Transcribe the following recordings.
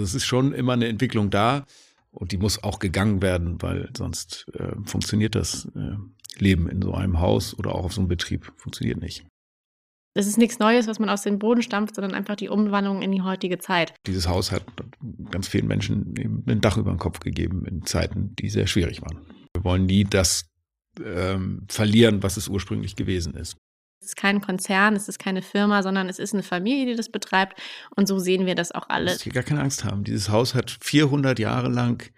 Also es ist schon immer eine Entwicklung da und die muss auch gegangen werden, weil sonst äh, funktioniert das äh, Leben in so einem Haus oder auch auf so einem Betrieb funktioniert nicht. Das ist nichts Neues, was man aus dem Boden stampft, sondern einfach die Umwandlung in die heutige Zeit. Dieses Haus hat ganz vielen Menschen eben ein Dach über den Kopf gegeben in Zeiten, die sehr schwierig waren. Wir wollen nie das ähm, verlieren, was es ursprünglich gewesen ist. Es ist kein Konzern, es ist keine Firma, sondern es ist eine Familie, die das betreibt. Und so sehen wir das auch alle. Ich gar keine Angst haben. Dieses Haus hat 400 Jahre lang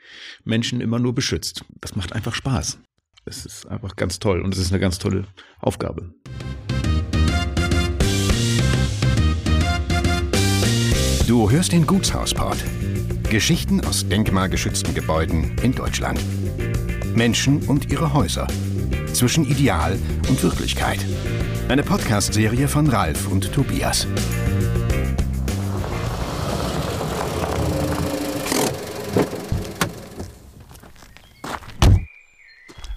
Menschen immer nur beschützt. Das macht einfach Spaß. Es ist einfach ganz toll und es ist eine ganz tolle Aufgabe. Du hörst den Gutshausport. Geschichten aus denkmalgeschützten Gebäuden in Deutschland. Menschen und ihre Häuser. Zwischen Ideal und Wirklichkeit. Eine Podcast-Serie von Ralf und Tobias.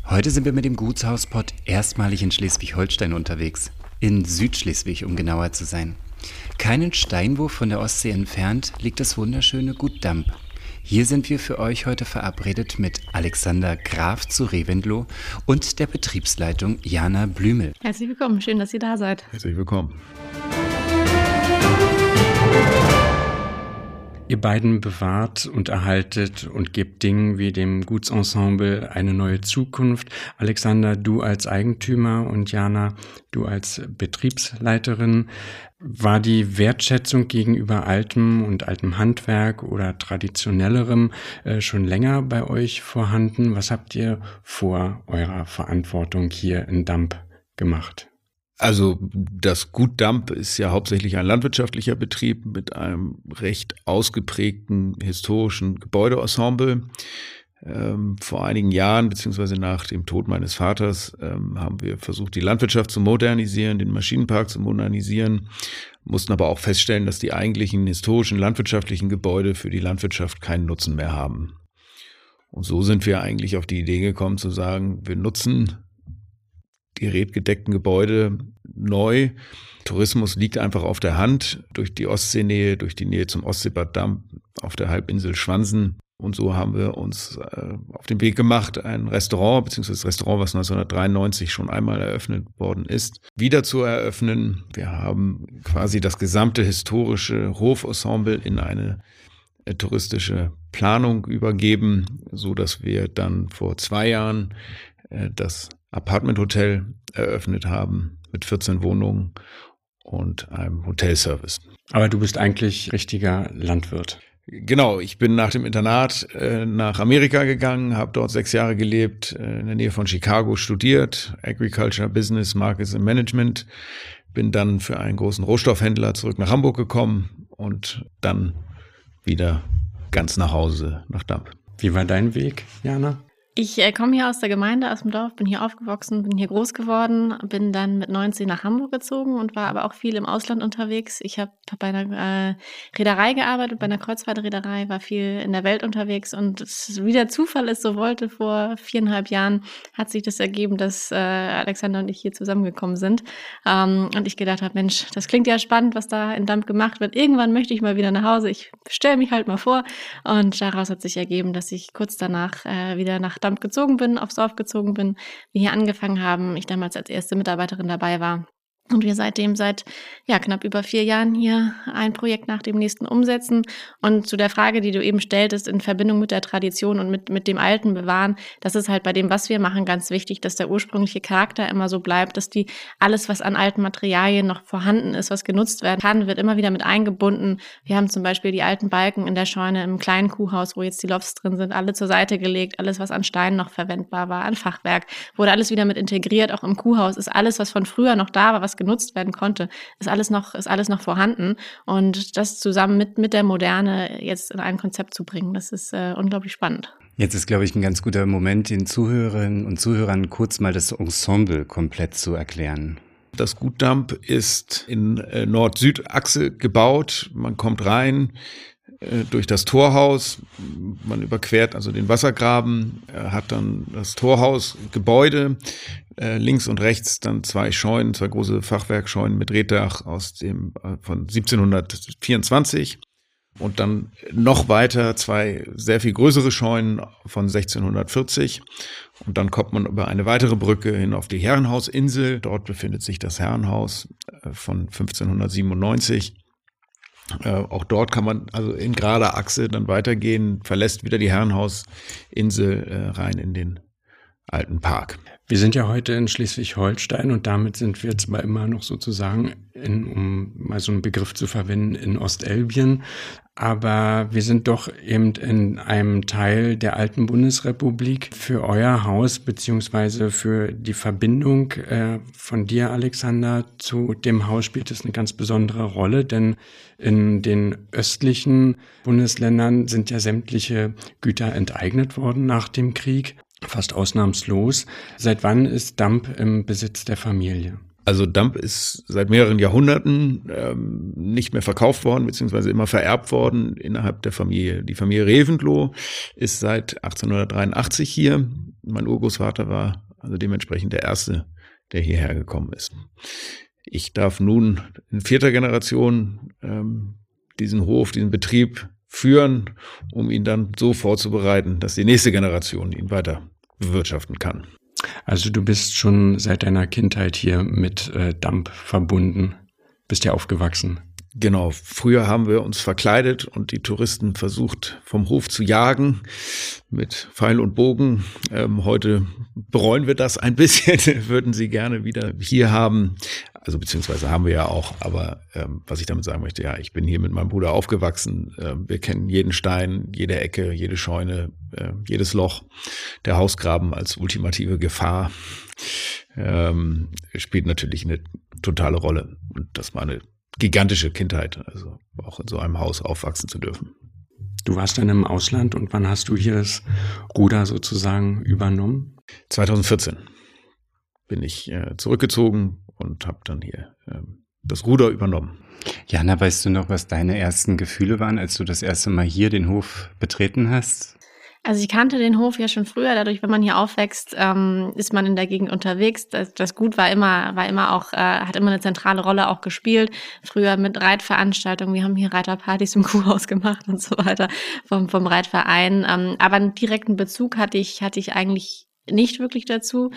Heute sind wir mit dem Gutshauspott erstmalig in Schleswig-Holstein unterwegs. In Südschleswig, um genauer zu sein. Keinen Steinwurf von der Ostsee entfernt liegt das wunderschöne Gut Damp. Hier sind wir für euch heute verabredet mit Alexander Graf zu Revendloh und der Betriebsleitung Jana Blümel. Herzlich willkommen, schön, dass ihr da seid. Herzlich willkommen. Ihr beiden bewahrt und erhaltet und gebt Dingen wie dem Gutsensemble eine neue Zukunft. Alexander, du als Eigentümer und Jana, du als Betriebsleiterin. War die Wertschätzung gegenüber altem und altem Handwerk oder traditionellerem äh, schon länger bei euch vorhanden? Was habt ihr vor eurer Verantwortung hier in Damp gemacht? Also das Gut Damp ist ja hauptsächlich ein landwirtschaftlicher Betrieb mit einem recht ausgeprägten historischen Gebäudeensemble. Ähm, vor einigen Jahren, beziehungsweise nach dem Tod meines Vaters, ähm, haben wir versucht, die Landwirtschaft zu modernisieren, den Maschinenpark zu modernisieren, mussten aber auch feststellen, dass die eigentlichen historischen landwirtschaftlichen Gebäude für die Landwirtschaft keinen Nutzen mehr haben. Und so sind wir eigentlich auf die Idee gekommen zu sagen, wir nutzen gerätgedeckten Gebäude neu. Tourismus liegt einfach auf der Hand durch die Ostseenähe, durch die Nähe zum Ostseebad Damm auf der Halbinsel Schwansen. Und so haben wir uns äh, auf den Weg gemacht, ein Restaurant, beziehungsweise das Restaurant, was 1993 schon einmal eröffnet worden ist, wieder zu eröffnen. Wir haben quasi das gesamte historische Hofensemble in eine äh, touristische Planung übergeben, so dass wir dann vor zwei Jahren äh, das Apartment-Hotel eröffnet haben mit 14 Wohnungen und einem Hotelservice. Aber du bist eigentlich richtiger Landwirt. Genau, ich bin nach dem Internat äh, nach Amerika gegangen, habe dort sechs Jahre gelebt, äh, in der Nähe von Chicago studiert, Agriculture, Business, Markets and Management, bin dann für einen großen Rohstoffhändler zurück nach Hamburg gekommen und dann wieder ganz nach Hause nach Damp. Wie war dein Weg, Jana? Ich äh, komme hier aus der Gemeinde, aus dem Dorf, bin hier aufgewachsen, bin hier groß geworden, bin dann mit 19 nach Hamburg gezogen und war aber auch viel im Ausland unterwegs. Ich habe bei einer äh, Reederei gearbeitet, bei einer Kreuzfahrtreederei, war viel in der Welt unterwegs und wie der Zufall es so wollte, vor viereinhalb Jahren hat sich das ergeben, dass äh, Alexander und ich hier zusammengekommen sind. Ähm, und ich gedacht habe, Mensch, das klingt ja spannend, was da in Dampf gemacht wird. Irgendwann möchte ich mal wieder nach Hause. Ich stelle mich halt mal vor. Und daraus hat sich ergeben, dass ich kurz danach äh, wieder nach Dampf gezogen bin, aufs Dorf gezogen bin, wir hier angefangen haben, ich damals als erste Mitarbeiterin dabei war und wir seitdem seit ja, knapp über vier Jahren hier ein Projekt nach dem nächsten umsetzen. Und zu der Frage, die du eben stelltest, in Verbindung mit der Tradition und mit, mit dem Alten bewahren, das ist halt bei dem, was wir machen, ganz wichtig, dass der ursprüngliche Charakter immer so bleibt, dass die alles, was an alten Materialien noch vorhanden ist, was genutzt werden kann, wird immer wieder mit eingebunden. Wir haben zum Beispiel die alten Balken in der Scheune im kleinen Kuhhaus, wo jetzt die Lofts drin sind, alle zur Seite gelegt. Alles, was an Steinen noch verwendbar war, an Fachwerk, wurde alles wieder mit integriert. Auch im Kuhhaus ist alles, was von früher noch da war, was was genutzt werden konnte, ist alles noch, ist alles noch vorhanden. Und das zusammen mit, mit der Moderne jetzt in ein Konzept zu bringen, das ist äh, unglaublich spannend. Jetzt ist, glaube ich, ein ganz guter Moment, den Zuhörerinnen und Zuhörern kurz mal das Ensemble komplett zu erklären. Das Gutdamp ist in äh, Nord-Süd-Achse gebaut. Man kommt rein durch das Torhaus. Man überquert also den Wassergraben, hat dann das Torhausgebäude. Äh, links und rechts dann zwei Scheunen, zwei große Fachwerkscheunen mit Reddach aus dem von 1724 und dann noch weiter zwei sehr viel größere Scheunen von 1640. Und dann kommt man über eine weitere Brücke hin auf die Herrenhausinsel. Dort befindet sich das Herrenhaus äh, von 1597. Äh, auch dort kann man also in gerader Achse dann weitergehen, verlässt wieder die Herrenhausinsel äh, rein in den alten Park. Wir sind ja heute in Schleswig-Holstein und damit sind wir zwar immer noch sozusagen, in, um mal so einen Begriff zu verwenden, in Ostelbien, aber wir sind doch eben in einem Teil der alten Bundesrepublik. Für euer Haus beziehungsweise für die Verbindung äh, von dir, Alexander, zu dem Haus spielt es eine ganz besondere Rolle, denn in den östlichen Bundesländern sind ja sämtliche Güter enteignet worden nach dem Krieg fast ausnahmslos. Seit wann ist Damp im Besitz der Familie? Also Damp ist seit mehreren Jahrhunderten ähm, nicht mehr verkauft worden, beziehungsweise immer vererbt worden innerhalb der Familie. Die Familie Reventlow ist seit 1883 hier. Mein Urgroßvater war also dementsprechend der Erste, der hierher gekommen ist. Ich darf nun in vierter Generation ähm, diesen Hof, diesen Betrieb führen, um ihn dann so vorzubereiten, dass die nächste Generation ihn weiter bewirtschaften kann. Also du bist schon seit deiner Kindheit hier mit äh, Damp verbunden, bist ja aufgewachsen. Genau, früher haben wir uns verkleidet und die Touristen versucht vom Hof zu jagen mit Pfeil und Bogen. Ähm, heute bereuen wir das ein bisschen, würden sie gerne wieder hier haben. Also beziehungsweise haben wir ja auch, aber ähm, was ich damit sagen möchte, ja, ich bin hier mit meinem Bruder aufgewachsen. Äh, wir kennen jeden Stein, jede Ecke, jede Scheune, äh, jedes Loch. Der Hausgraben als ultimative Gefahr ähm, spielt natürlich eine totale Rolle. Und das war eine gigantische Kindheit, also auch in so einem Haus aufwachsen zu dürfen. Du warst dann im Ausland und wann hast du hier das Ruder sozusagen übernommen? 2014 bin ich äh, zurückgezogen und habe dann hier äh, das Ruder übernommen. Jana, weißt du noch, was deine ersten Gefühle waren, als du das erste Mal hier den Hof betreten hast? Also ich kannte den Hof ja schon früher, dadurch, wenn man hier aufwächst, ähm, ist man in der Gegend unterwegs. Das, das Gut war immer, war immer auch, äh, hat immer eine zentrale Rolle auch gespielt. Früher mit Reitveranstaltungen, wir haben hier Reiterpartys im Kuhhaus gemacht und so weiter vom, vom Reitverein. Ähm, aber einen direkten Bezug hatte ich, hatte ich eigentlich nicht wirklich dazu.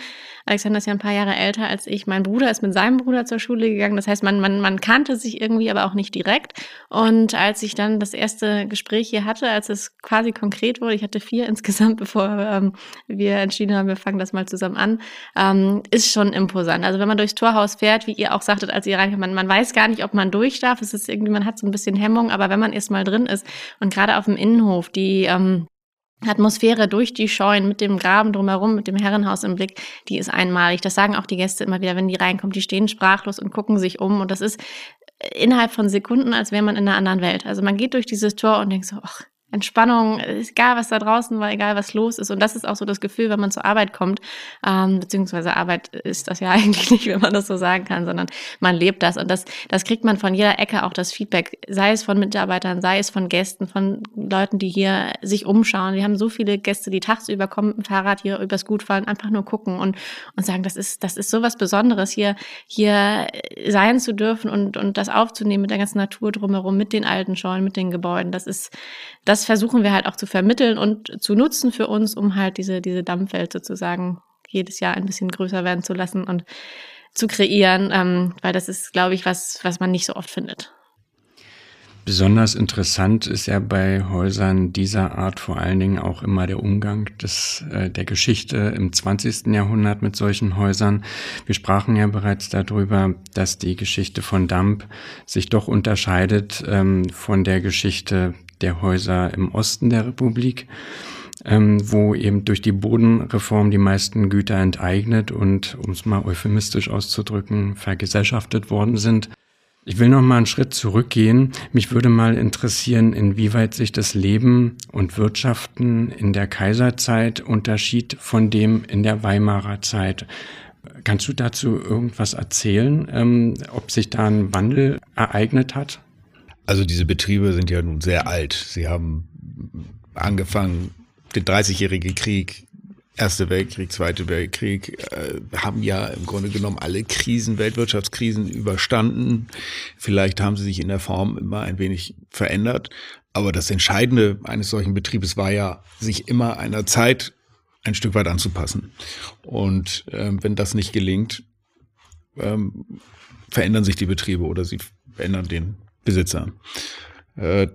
Alexander ist ja ein paar Jahre älter als ich. Mein Bruder ist mit seinem Bruder zur Schule gegangen. Das heißt, man, man, man kannte sich irgendwie, aber auch nicht direkt. Und als ich dann das erste Gespräch hier hatte, als es quasi konkret wurde, ich hatte vier insgesamt, bevor ähm, wir entschieden haben, wir fangen das mal zusammen an, ähm, ist schon imposant. Also wenn man durchs Torhaus fährt, wie ihr auch sagtet, als ihr reinkommt, man, man weiß gar nicht, ob man durch darf. Es ist irgendwie, man hat so ein bisschen Hemmung, aber wenn man erst mal drin ist und gerade auf dem Innenhof, die ähm, Atmosphäre durch die Scheunen mit dem Graben drumherum, mit dem Herrenhaus im Blick, die ist einmalig. Das sagen auch die Gäste immer wieder, wenn die reinkommen. Die stehen sprachlos und gucken sich um. Und das ist innerhalb von Sekunden, als wäre man in einer anderen Welt. Also man geht durch dieses Tor und denkt so, ach, Entspannung, egal was da draußen war, egal was los ist. Und das ist auch so das Gefühl, wenn man zur Arbeit kommt, ähm, beziehungsweise Arbeit ist das ja eigentlich nicht, wenn man das so sagen kann, sondern man lebt das. Und das, das kriegt man von jeder Ecke auch das Feedback, sei es von Mitarbeitern, sei es von Gästen, von Leuten, die hier sich umschauen. Wir haben so viele Gäste, die tagsüber kommen mit dem Fahrrad hier übers Gut fahren, einfach nur gucken und, und sagen, das ist, das ist so was Besonderes, hier, hier sein zu dürfen und, und das aufzunehmen mit der ganzen Natur drumherum, mit den alten Scheunen, mit den Gebäuden. Das ist, das das versuchen wir halt auch zu vermitteln und zu nutzen für uns, um halt diese, diese Dampfwelt sozusagen jedes Jahr ein bisschen größer werden zu lassen und zu kreieren, ähm, weil das ist, glaube ich, was, was man nicht so oft findet. Besonders interessant ist ja bei Häusern dieser Art vor allen Dingen auch immer der Umgang des, äh, der Geschichte im 20. Jahrhundert mit solchen Häusern. Wir sprachen ja bereits darüber, dass die Geschichte von Damp sich doch unterscheidet ähm, von der Geschichte der Häuser im Osten der Republik. ähm, wo eben durch die Bodenreform die meisten Güter enteignet und, um es mal euphemistisch auszudrücken, vergesellschaftet worden sind. Ich will noch mal einen Schritt zurückgehen. Mich würde mal interessieren, inwieweit sich das Leben und Wirtschaften in der Kaiserzeit unterschied von dem in der Weimarer Zeit. Kannst du dazu irgendwas erzählen, ähm, ob sich da ein Wandel ereignet hat? Also diese Betriebe sind ja nun sehr alt. Sie haben angefangen, den 30-jährigen Krieg, Erste Weltkrieg, Zweite Weltkrieg, äh, haben ja im Grunde genommen alle Krisen, Weltwirtschaftskrisen überstanden. Vielleicht haben sie sich in der Form immer ein wenig verändert. Aber das Entscheidende eines solchen Betriebes war ja, sich immer einer Zeit ein Stück weit anzupassen. Und ähm, wenn das nicht gelingt, ähm, verändern sich die Betriebe oder sie verändern den Besitzer. Äh,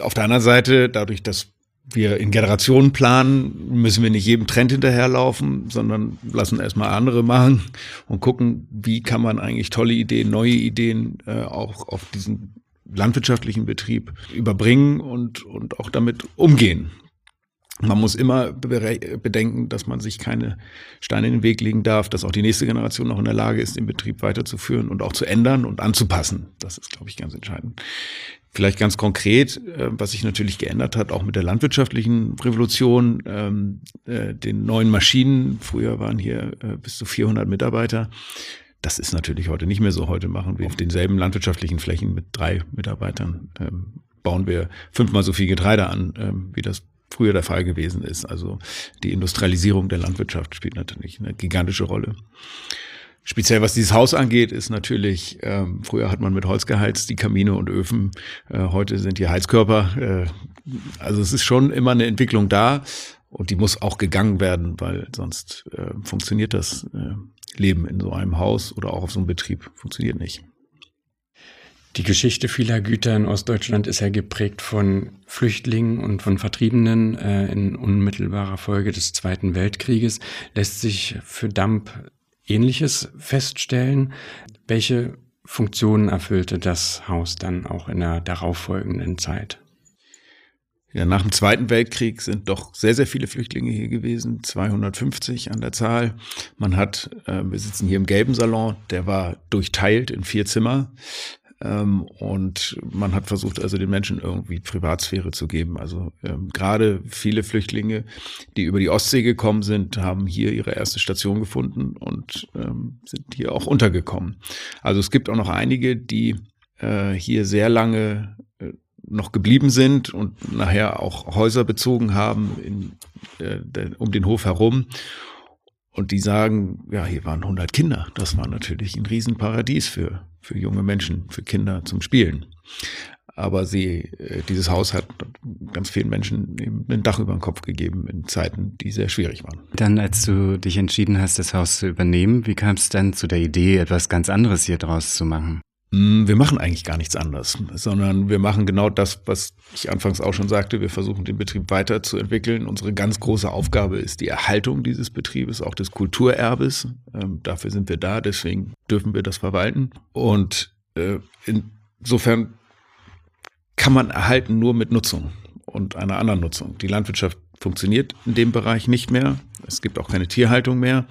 auf der anderen Seite, dadurch, dass wir in Generationen planen, müssen wir nicht jedem Trend hinterherlaufen, sondern lassen erstmal andere machen und gucken, wie kann man eigentlich tolle Ideen, neue Ideen äh, auch auf diesen landwirtschaftlichen Betrieb überbringen und, und auch damit umgehen. Man muss immer bedenken, dass man sich keine Steine in den Weg legen darf, dass auch die nächste Generation noch in der Lage ist, den Betrieb weiterzuführen und auch zu ändern und anzupassen. Das ist, glaube ich, ganz entscheidend. Vielleicht ganz konkret, äh, was sich natürlich geändert hat, auch mit der landwirtschaftlichen Revolution, ähm, äh, den neuen Maschinen. Früher waren hier äh, bis zu 400 Mitarbeiter. Das ist natürlich heute nicht mehr so. Heute machen wir auf denselben landwirtschaftlichen Flächen mit drei Mitarbeitern, ähm, bauen wir fünfmal so viel Getreide an, ähm, wie das früher der Fall gewesen ist. Also die Industrialisierung der Landwirtschaft spielt natürlich eine gigantische Rolle. Speziell was dieses Haus angeht, ist natürlich, ähm, früher hat man mit Holz geheizt, die Kamine und Öfen, äh, heute sind die Heizkörper. Äh, also es ist schon immer eine Entwicklung da und die muss auch gegangen werden, weil sonst äh, funktioniert das äh, Leben in so einem Haus oder auch auf so einem Betrieb funktioniert nicht. Die Geschichte vieler Güter in Ostdeutschland ist ja geprägt von Flüchtlingen und von Vertriebenen äh, in unmittelbarer Folge des Zweiten Weltkrieges. Lässt sich für Damp Ähnliches feststellen? Welche Funktionen erfüllte das Haus dann auch in der darauffolgenden Zeit? Ja, nach dem Zweiten Weltkrieg sind doch sehr, sehr viele Flüchtlinge hier gewesen, 250 an der Zahl. Man hat, äh, wir sitzen hier im gelben Salon, der war durchteilt in vier Zimmer. Ähm, und man hat versucht, also den Menschen irgendwie Privatsphäre zu geben. Also ähm, gerade viele Flüchtlinge, die über die Ostsee gekommen sind, haben hier ihre erste Station gefunden und ähm, sind hier auch untergekommen. Also es gibt auch noch einige, die äh, hier sehr lange äh, noch geblieben sind und nachher auch Häuser bezogen haben in, äh, um den Hof herum und die sagen, ja, hier waren 100 Kinder. Das war natürlich ein Riesenparadies für, für junge Menschen, für Kinder zum Spielen. Aber sie, äh, dieses Haus hat ganz vielen Menschen eben ein Dach über den Kopf gegeben in Zeiten, die sehr schwierig waren. Dann, als du dich entschieden hast, das Haus zu übernehmen, wie kam es dann zu der Idee, etwas ganz anderes hier draus zu machen? Hm, wir machen eigentlich gar nichts anderes, sondern wir machen genau das, was ich anfangs auch schon sagte. Wir versuchen den Betrieb weiterzuentwickeln. Unsere ganz große Aufgabe ist die Erhaltung dieses Betriebes, auch des Kulturerbes. Ähm, dafür sind wir da, deswegen dürfen wir das verwalten. Und äh, insofern kann man erhalten nur mit Nutzung und einer anderen Nutzung. Die Landwirtschaft funktioniert in dem Bereich nicht mehr. Es gibt auch keine Tierhaltung mehr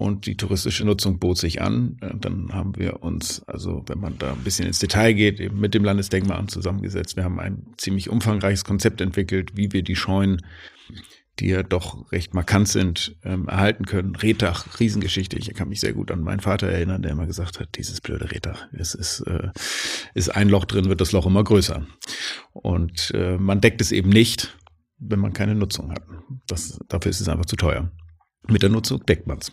und die touristische Nutzung bot sich an. Dann haben wir uns, also wenn man da ein bisschen ins Detail geht, eben mit dem Landesdenkmalamt zusammengesetzt. Wir haben ein ziemlich umfangreiches Konzept entwickelt, wie wir die Scheunen, die ja doch recht markant sind, ähm, erhalten können. Rehtach, Riesengeschichte. Ich kann mich sehr gut an meinen Vater erinnern, der immer gesagt hat, dieses blöde Rehtach, es ist, äh, ist ein Loch drin, wird das Loch immer größer. Und äh, man deckt es eben nicht, wenn man keine Nutzung hat. Das, dafür ist es einfach zu teuer. Mit der Nutzung deckt man es.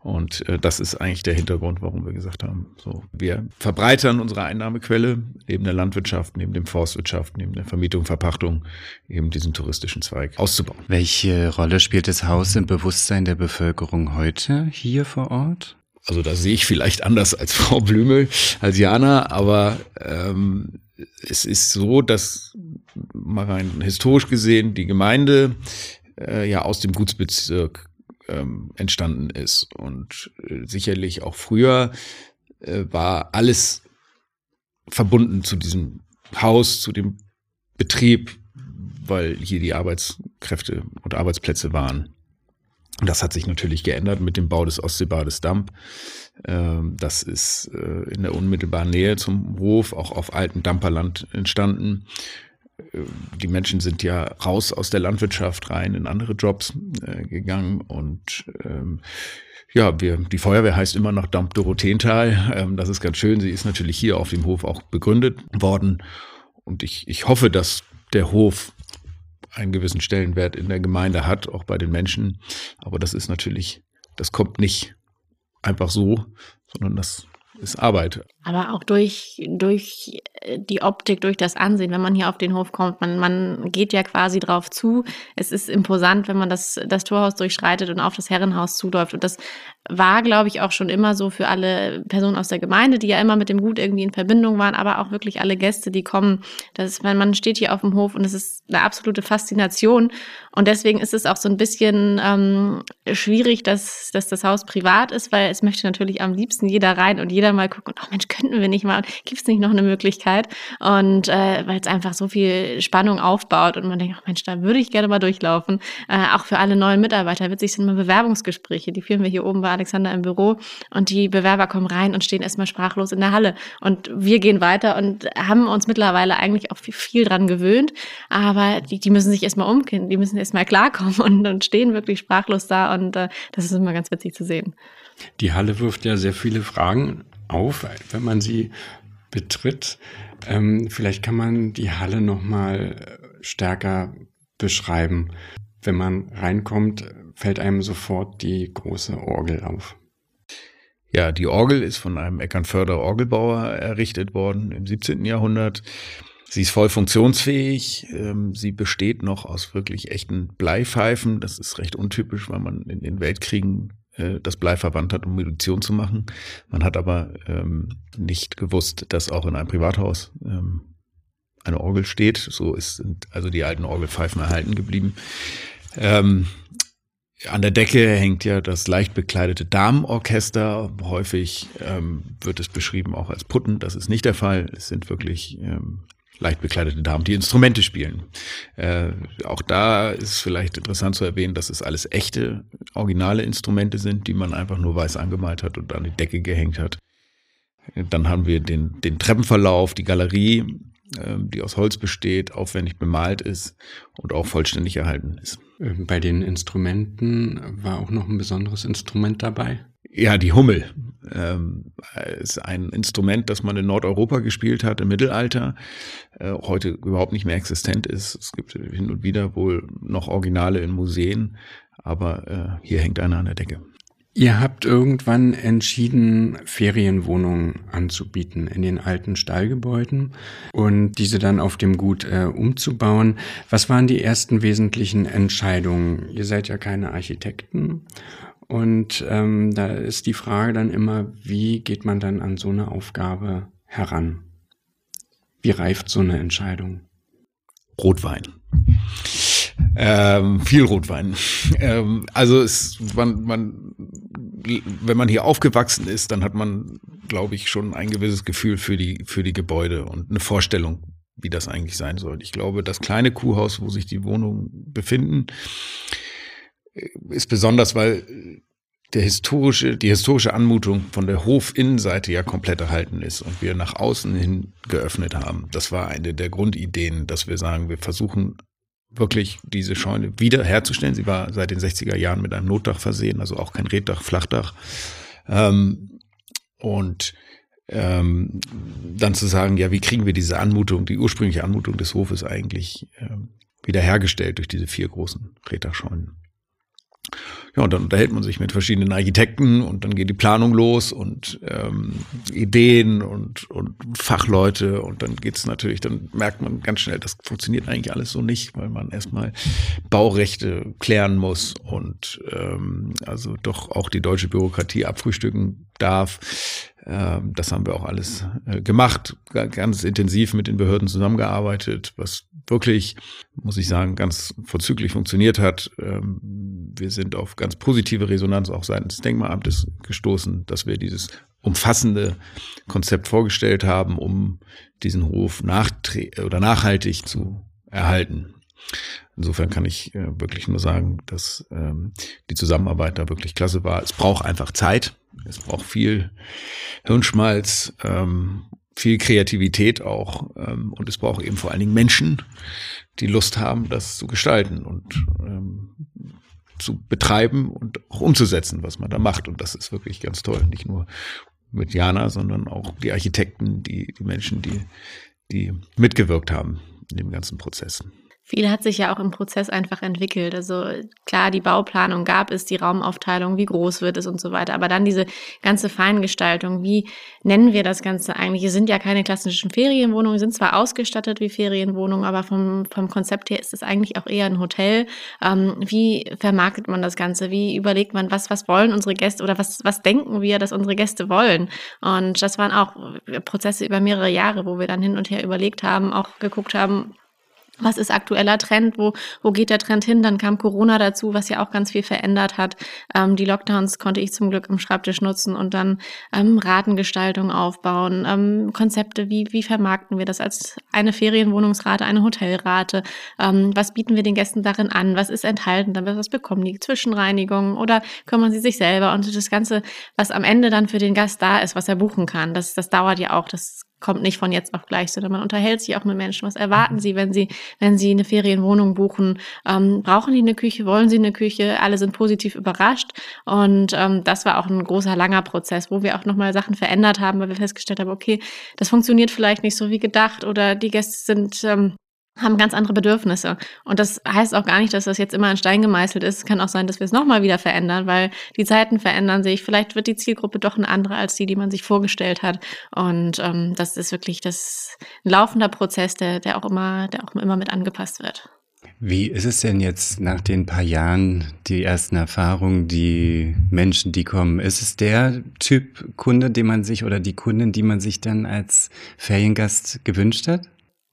Und äh, das ist eigentlich der Hintergrund, warum wir gesagt haben, so wir verbreitern unsere Einnahmequelle neben der Landwirtschaft, neben dem Forstwirtschaft, neben der Vermietung, Verpachtung eben diesen touristischen Zweig auszubauen. Welche Rolle spielt das Haus im Bewusstsein der Bevölkerung heute hier vor Ort? Also da sehe ich vielleicht anders als Frau Blümel, als Jana, aber ähm, es ist so, dass mal rein historisch gesehen die Gemeinde äh, ja aus dem Gutsbezirk ähm, entstanden ist. Und äh, sicherlich auch früher äh, war alles verbunden zu diesem Haus, zu dem Betrieb, weil hier die Arbeitskräfte und Arbeitsplätze waren. Und das hat sich natürlich geändert mit dem Bau des Ostseebades Damp. Ähm, das ist äh, in der unmittelbaren Nähe zum Hof, auch auf altem Damperland entstanden. Die Menschen sind ja raus aus der Landwirtschaft rein in andere Jobs äh, gegangen und ähm, ja, wir, die Feuerwehr heißt immer noch Damp Dorotheental. Ähm, das ist ganz schön. Sie ist natürlich hier auf dem Hof auch begründet worden. Und ich, ich hoffe, dass der Hof einen gewissen Stellenwert in der Gemeinde hat, auch bei den Menschen. Aber das ist natürlich, das kommt nicht einfach so, sondern das ist Arbeit. Aber auch durch, durch äh, die Optik, durch das Ansehen, wenn man hier auf den Hof kommt, man, man geht ja quasi drauf zu. Es ist imposant, wenn man das, das Torhaus durchschreitet und auf das Herrenhaus zuläuft. Und das war, glaube ich, auch schon immer so für alle Personen aus der Gemeinde, die ja immer mit dem Gut irgendwie in Verbindung waren, aber auch wirklich alle Gäste, die kommen. Das ist, man steht hier auf dem Hof und es ist eine absolute Faszination. Und deswegen ist es auch so ein bisschen ähm, schwierig, dass, dass das Haus privat ist, weil es möchte natürlich am liebsten jeder rein und jeder mal gucken, oh Mensch, könnten wir nicht mal, gibt es nicht noch eine Möglichkeit? Und äh, weil es einfach so viel Spannung aufbaut und man denkt, oh Mensch, da würde ich gerne mal durchlaufen. Äh, auch für alle neuen Mitarbeiter witzig sind immer Bewerbungsgespräche, die führen wir hier oben bei Alexander im Büro und die Bewerber kommen rein und stehen erstmal sprachlos in der Halle. Und wir gehen weiter und haben uns mittlerweile eigentlich auch viel dran gewöhnt, aber die, die müssen sich erstmal umkennen, die müssen erstmal klarkommen und, und stehen wirklich sprachlos da und äh, das ist immer ganz witzig zu sehen. Die Halle wirft ja sehr viele Fragen auf, wenn man sie betritt. Ähm, vielleicht kann man die Halle noch mal stärker beschreiben. Wenn man reinkommt, fällt einem sofort die große Orgel auf. Ja, die Orgel ist von einem Eckernförder Orgelbauer errichtet worden im 17. Jahrhundert. Sie ist voll funktionsfähig. Ähm, sie besteht noch aus wirklich echten Bleipfeifen. Das ist recht untypisch, weil man in den Weltkriegen äh, das Blei verwandt hat, um Munition zu machen. Man hat aber ähm, nicht gewusst, dass auch in einem Privathaus ähm, eine Orgel steht. So ist, sind also die alten Orgelpfeifen erhalten geblieben. Ähm, an der Decke hängt ja das leicht bekleidete Damenorchester. Häufig ähm, wird es beschrieben auch als Putten. Das ist nicht der Fall. Es sind wirklich ähm, leicht bekleidete Damen, die Instrumente spielen. Äh, auch da ist vielleicht interessant zu erwähnen, dass es alles echte, originale Instrumente sind, die man einfach nur weiß angemalt hat und an die Decke gehängt hat. Dann haben wir den, den Treppenverlauf, die Galerie, die aus Holz besteht, aufwendig bemalt ist und auch vollständig erhalten ist. Ähm, bei den Instrumenten war auch noch ein besonderes Instrument dabei. Ja, die Hummel ähm, ist ein Instrument, das man in Nordeuropa gespielt hat im Mittelalter, äh, heute überhaupt nicht mehr existent ist. Es gibt hin und wieder wohl noch Originale in Museen, aber äh, hier hängt einer an der Decke. Ihr habt irgendwann entschieden, Ferienwohnungen anzubieten in den alten Stallgebäuden und diese dann auf dem Gut äh, umzubauen. Was waren die ersten wesentlichen Entscheidungen? Ihr seid ja keine Architekten und ähm, da ist die Frage dann immer, wie geht man dann an so eine Aufgabe heran? Wie reift so eine Entscheidung? Rotwein. Ähm, viel Rotwein. Ähm, also es, man, man, wenn man hier aufgewachsen ist, dann hat man, glaube ich, schon ein gewisses Gefühl für die, für die Gebäude und eine Vorstellung, wie das eigentlich sein soll. Ich glaube, das kleine Kuhhaus, wo sich die Wohnungen befinden, ist besonders, weil der historische, die historische Anmutung von der Hofinnenseite ja komplett erhalten ist und wir nach außen hin geöffnet haben. Das war eine der Grundideen, dass wir sagen, wir versuchen wirklich diese Scheune wiederherzustellen. Sie war seit den 60er Jahren mit einem Notdach versehen, also auch kein Reddach, Flachdach. Ähm, und ähm, dann zu sagen, ja, wie kriegen wir diese Anmutung, die ursprüngliche Anmutung des Hofes eigentlich ähm, wiederhergestellt durch diese vier großen Reddachscheunen. Ja, und dann unterhält man sich mit verschiedenen Architekten und dann geht die Planung los und ähm, Ideen und, und Fachleute und dann geht's natürlich, dann merkt man ganz schnell, das funktioniert eigentlich alles so nicht, weil man erstmal Baurechte klären muss und ähm, also doch auch die deutsche Bürokratie abfrühstücken darf. Ähm, das haben wir auch alles äh, gemacht, ganz intensiv mit den Behörden zusammengearbeitet, was wirklich, muss ich sagen, ganz vorzüglich funktioniert hat. Ähm, wir sind auf ganz positive Resonanz auch seitens des Denkmalamtes gestoßen, dass wir dieses umfassende Konzept vorgestellt haben, um diesen Hof oder nachhaltig zu erhalten. Insofern kann ich äh, wirklich nur sagen, dass ähm, die Zusammenarbeit da wirklich klasse war. Es braucht einfach Zeit, es braucht viel Hirnschmalz, ähm, viel Kreativität auch ähm, und es braucht eben vor allen Dingen Menschen, die Lust haben, das zu gestalten und ähm, zu betreiben und auch umzusetzen, was man da macht. Und das ist wirklich ganz toll. Nicht nur mit Jana, sondern auch die Architekten, die, die Menschen, die, die mitgewirkt haben in dem ganzen Prozess. Viel hat sich ja auch im Prozess einfach entwickelt. Also klar, die Bauplanung gab es, die Raumaufteilung, wie groß wird es und so weiter. Aber dann diese ganze Feingestaltung, wie nennen wir das Ganze eigentlich? Es sind ja keine klassischen Ferienwohnungen, sind zwar ausgestattet wie Ferienwohnungen, aber vom, vom Konzept her ist es eigentlich auch eher ein Hotel. Ähm, wie vermarktet man das Ganze? Wie überlegt man, was, was wollen unsere Gäste oder was, was denken wir, dass unsere Gäste wollen? Und das waren auch Prozesse über mehrere Jahre, wo wir dann hin und her überlegt haben, auch geguckt haben, was ist aktueller Trend, wo, wo geht der Trend hin? Dann kam Corona dazu, was ja auch ganz viel verändert hat. Ähm, die Lockdowns konnte ich zum Glück im Schreibtisch nutzen und dann ähm, Ratengestaltung aufbauen, ähm, Konzepte, wie, wie vermarkten wir das als eine Ferienwohnungsrate, eine Hotelrate? Ähm, was bieten wir den Gästen darin an? Was ist enthalten? Dann was bekommen die? Zwischenreinigung oder kümmern sie sich selber? Und das Ganze, was am Ende dann für den Gast da ist, was er buchen kann, das, das dauert ja auch. Das kommt nicht von jetzt auf gleich, sondern man unterhält sich auch mit Menschen. Was erwarten mhm. sie, wenn sie, wenn sie eine Ferienwohnung buchen? Ähm, brauchen die eine Küche? Wollen sie eine Küche? Alle sind positiv überrascht. Und ähm, das war auch ein großer, langer Prozess, wo wir auch nochmal Sachen verändert haben, weil wir festgestellt haben, okay, das funktioniert vielleicht nicht so wie gedacht oder die Gäste sind ähm, haben ganz andere Bedürfnisse. Und das heißt auch gar nicht, dass das jetzt immer in Stein gemeißelt ist. Es kann auch sein, dass wir es nochmal wieder verändern, weil die Zeiten verändern sich. Vielleicht wird die Zielgruppe doch eine andere als die, die man sich vorgestellt hat. Und ähm, das ist wirklich das ein laufender Prozess, der, der auch immer, der auch immer mit angepasst wird. Wie ist es denn jetzt nach den paar Jahren, die ersten Erfahrungen, die Menschen, die kommen? Ist es der Typ Kunde, den man sich oder die Kundin, die man sich dann als Feriengast gewünscht hat?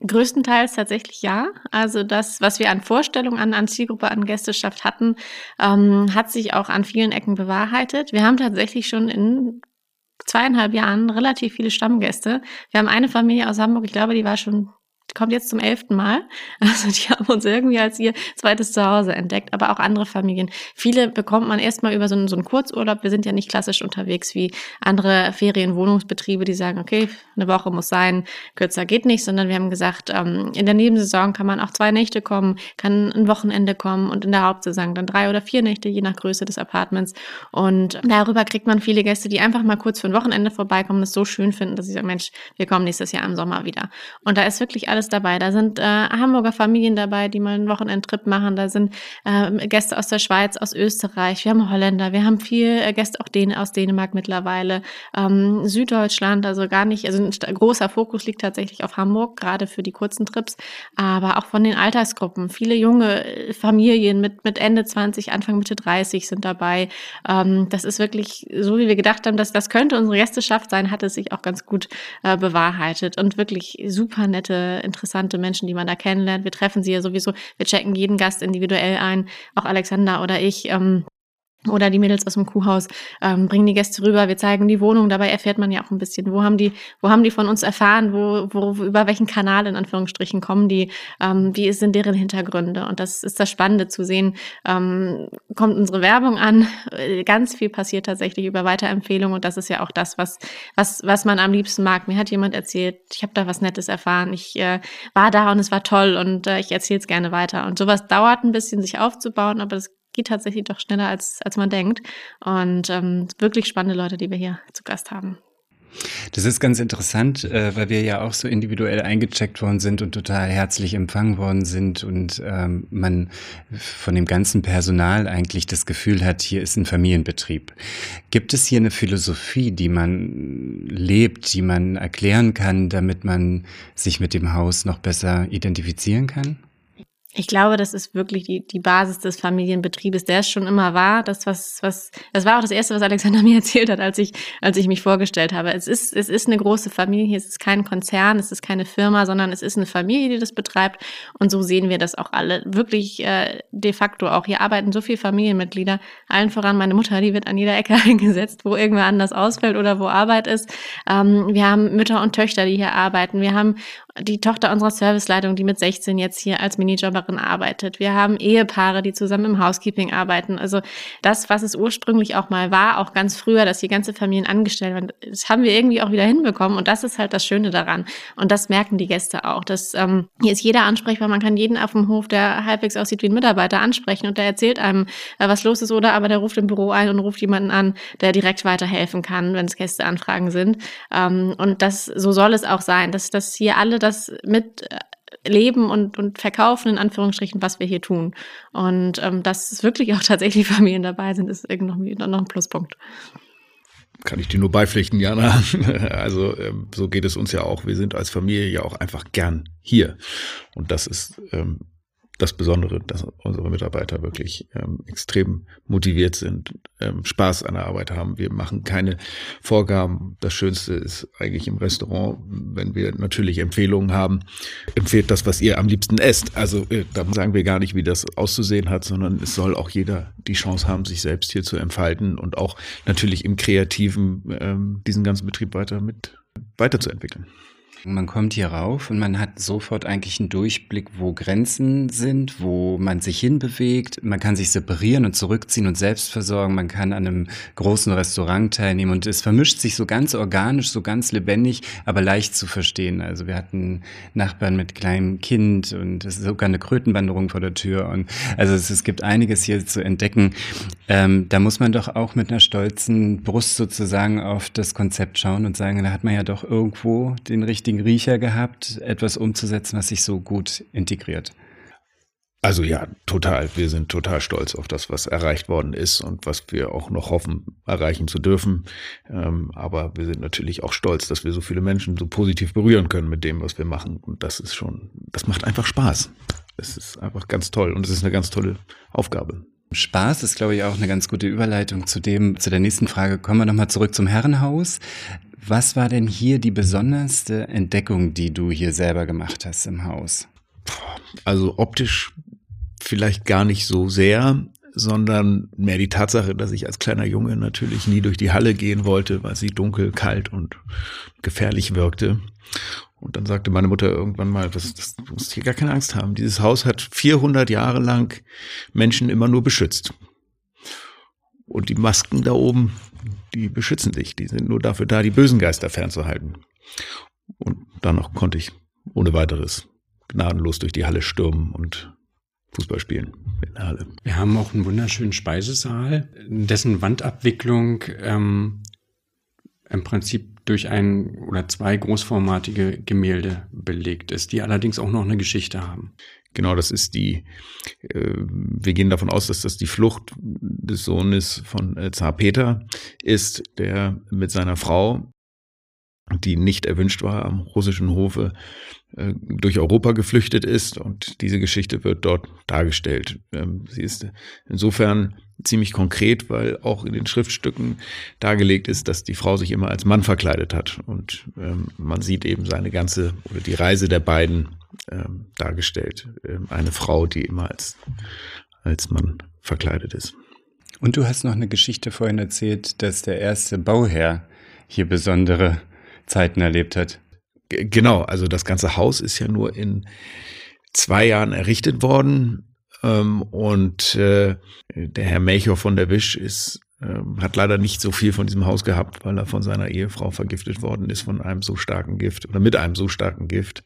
Größtenteils tatsächlich ja. Also das, was wir an Vorstellungen an, an Zielgruppe, an Gästeschaft hatten, ähm, hat sich auch an vielen Ecken bewahrheitet. Wir haben tatsächlich schon in zweieinhalb Jahren relativ viele Stammgäste. Wir haben eine Familie aus Hamburg, ich glaube, die war schon kommt jetzt zum elften Mal. Also die haben uns irgendwie als ihr zweites Zuhause entdeckt, aber auch andere Familien. Viele bekommt man erstmal über so einen, so einen Kurzurlaub. Wir sind ja nicht klassisch unterwegs wie andere Ferienwohnungsbetriebe, die sagen, okay, eine Woche muss sein, kürzer geht nicht, sondern wir haben gesagt, ähm, in der Nebensaison kann man auch zwei Nächte kommen, kann ein Wochenende kommen und in der Hauptsaison dann drei oder vier Nächte, je nach Größe des Apartments. Und darüber kriegt man viele Gäste, die einfach mal kurz für ein Wochenende vorbeikommen, das so schön finden, dass sie sagen, Mensch, wir kommen nächstes Jahr im Sommer wieder. Und da ist wirklich alles dabei. Da sind äh, Hamburger Familien dabei, die mal einen Wochenendtrip machen. Da sind äh, Gäste aus der Schweiz, aus Österreich. Wir haben Holländer. Wir haben viel äh, Gäste auch Dän aus Dänemark mittlerweile. Ähm, Süddeutschland, also gar nicht. Also ein großer Fokus liegt tatsächlich auf Hamburg, gerade für die kurzen Trips. Aber auch von den Altersgruppen. Viele junge äh, Familien mit, mit Ende 20, Anfang Mitte 30 sind dabei. Ähm, das ist wirklich so, wie wir gedacht haben, dass das könnte unsere Gästeschaft sein, hat es sich auch ganz gut äh, bewahrheitet und wirklich super nette, interessante Menschen, die man da kennenlernt. Wir treffen sie ja sowieso, wir checken jeden Gast individuell ein, auch Alexander oder ich. Ähm, oder die Mädels aus dem Kuhhaus ähm, bringen die Gäste rüber, wir zeigen die Wohnung, dabei erfährt man ja auch ein bisschen, wo haben die, wo haben die von uns erfahren, wo, wo über welchen Kanal in Anführungsstrichen kommen die, ähm, wie sind deren Hintergründe? Und das ist das Spannende zu sehen, ähm, kommt unsere Werbung an, ganz viel passiert tatsächlich über Weiterempfehlungen und das ist ja auch das, was, was, was man am liebsten mag. Mir hat jemand erzählt, ich habe da was Nettes erfahren, ich äh, war da und es war toll und äh, ich erzähle es gerne weiter. Und sowas dauert ein bisschen, sich aufzubauen, aber das geht tatsächlich doch schneller, als, als man denkt. Und ähm, wirklich spannende Leute, die wir hier zu Gast haben. Das ist ganz interessant, äh, weil wir ja auch so individuell eingecheckt worden sind und total herzlich empfangen worden sind und ähm, man von dem ganzen Personal eigentlich das Gefühl hat, hier ist ein Familienbetrieb. Gibt es hier eine Philosophie, die man lebt, die man erklären kann, damit man sich mit dem Haus noch besser identifizieren kann? Ich glaube, das ist wirklich die, die Basis des Familienbetriebes, der es schon immer war. Das, was, was, das war auch das Erste, was Alexander mir erzählt hat, als ich, als ich mich vorgestellt habe. Es ist, es ist eine große Familie, es ist kein Konzern, es ist keine Firma, sondern es ist eine Familie, die das betreibt. Und so sehen wir das auch alle. Wirklich äh, de facto auch. Hier arbeiten so viele Familienmitglieder. Allen voran meine Mutter, die wird an jeder Ecke eingesetzt, wo irgendwer anders ausfällt oder wo Arbeit ist. Ähm, wir haben Mütter und Töchter, die hier arbeiten. Wir haben die Tochter unserer Serviceleitung, die mit 16 jetzt hier als Minijobberin arbeitet. Wir haben Ehepaare, die zusammen im Housekeeping arbeiten. Also das, was es ursprünglich auch mal war, auch ganz früher, dass die ganze Familien angestellt waren, das haben wir irgendwie auch wieder hinbekommen. Und das ist halt das Schöne daran. Und das merken die Gäste auch. Dass, ähm, hier ist jeder ansprechbar. Man kann jeden auf dem Hof, der halbwegs aussieht wie ein Mitarbeiter, ansprechen und der erzählt einem, äh, was los ist. Oder aber der ruft im Büro ein und ruft jemanden an, der direkt weiterhelfen kann, wenn es Gästeanfragen sind. Ähm, und das, so soll es auch sein, dass, dass hier alle das mit äh, leben und, und verkaufen, in Anführungsstrichen, was wir hier tun. Und ähm, dass wirklich auch tatsächlich Familien dabei sind, ist irgendwie noch, noch ein Pluspunkt. Kann ich dir nur beipflichten, Jana. Also ähm, so geht es uns ja auch. Wir sind als Familie ja auch einfach gern hier. Und das ist ähm, das Besondere, dass unsere Mitarbeiter wirklich ähm, extrem motiviert sind, ähm, Spaß an der Arbeit haben. Wir machen keine Vorgaben. Das Schönste ist eigentlich im Restaurant, wenn wir natürlich Empfehlungen haben, empfehlt das, was ihr am liebsten esst. Also äh, dann sagen wir gar nicht, wie das auszusehen hat, sondern es soll auch jeder die Chance haben, sich selbst hier zu entfalten und auch natürlich im Kreativen ähm, diesen ganzen Betrieb weiter mit weiterzuentwickeln. Man kommt hier rauf und man hat sofort eigentlich einen Durchblick, wo Grenzen sind, wo man sich hinbewegt. Man kann sich separieren und zurückziehen und selbst versorgen. Man kann an einem großen Restaurant teilnehmen und es vermischt sich so ganz organisch, so ganz lebendig, aber leicht zu verstehen. Also wir hatten Nachbarn mit kleinem Kind und es ist sogar eine Krötenwanderung vor der Tür und also es, es gibt einiges hier zu entdecken. Ähm, da muss man doch auch mit einer stolzen Brust sozusagen auf das Konzept schauen und sagen, da hat man ja doch irgendwo den richtigen richtigen Riecher gehabt, etwas umzusetzen, was sich so gut integriert? Also ja, total. Wir sind total stolz auf das, was erreicht worden ist und was wir auch noch hoffen, erreichen zu dürfen. Ähm, aber wir sind natürlich auch stolz, dass wir so viele Menschen so positiv berühren können mit dem, was wir machen. Und das ist schon, das macht einfach Spaß. Es ist einfach ganz toll und es ist eine ganz tolle Aufgabe. Spaß ist, glaube ich, auch eine ganz gute Überleitung zu dem, zu der nächsten Frage. Kommen wir nochmal zurück zum Herrenhaus. Was war denn hier die besonderste Entdeckung, die du hier selber gemacht hast im Haus? Also optisch vielleicht gar nicht so sehr, sondern mehr die Tatsache, dass ich als kleiner Junge natürlich nie durch die Halle gehen wollte, weil sie dunkel, kalt und gefährlich wirkte. Und dann sagte meine Mutter irgendwann mal, das, das, du musst hier gar keine Angst haben. Dieses Haus hat 400 Jahre lang Menschen immer nur beschützt. Und die Masken da oben, die beschützen dich. Die sind nur dafür da, die bösen Geister fernzuhalten. Und danach konnte ich ohne weiteres gnadenlos durch die Halle stürmen und Fußball spielen in der Halle. Wir haben auch einen wunderschönen Speisesaal, dessen Wandabwicklung ähm, im Prinzip durch ein oder zwei großformatige Gemälde belegt ist, die allerdings auch noch eine Geschichte haben. Genau, das ist die, äh, wir gehen davon aus, dass das die Flucht des Sohnes von äh, Zar Peter ist, der mit seiner Frau, die nicht erwünscht war am russischen Hofe, äh, durch Europa geflüchtet ist und diese Geschichte wird dort dargestellt. Ähm, sie ist insofern ziemlich konkret, weil auch in den Schriftstücken dargelegt ist, dass die Frau sich immer als Mann verkleidet hat und ähm, man sieht eben seine ganze oder die Reise der beiden ähm, dargestellt. Eine Frau, die immer als, als Mann verkleidet ist. Und du hast noch eine Geschichte vorhin erzählt, dass der erste Bauherr hier besondere Zeiten erlebt hat. G genau, also das ganze Haus ist ja nur in zwei Jahren errichtet worden ähm, und äh, der Herr Melchior von der Wisch ist ähm, hat leider nicht so viel von diesem Haus gehabt, weil er von seiner Ehefrau vergiftet worden ist von einem so starken Gift oder mit einem so starken Gift,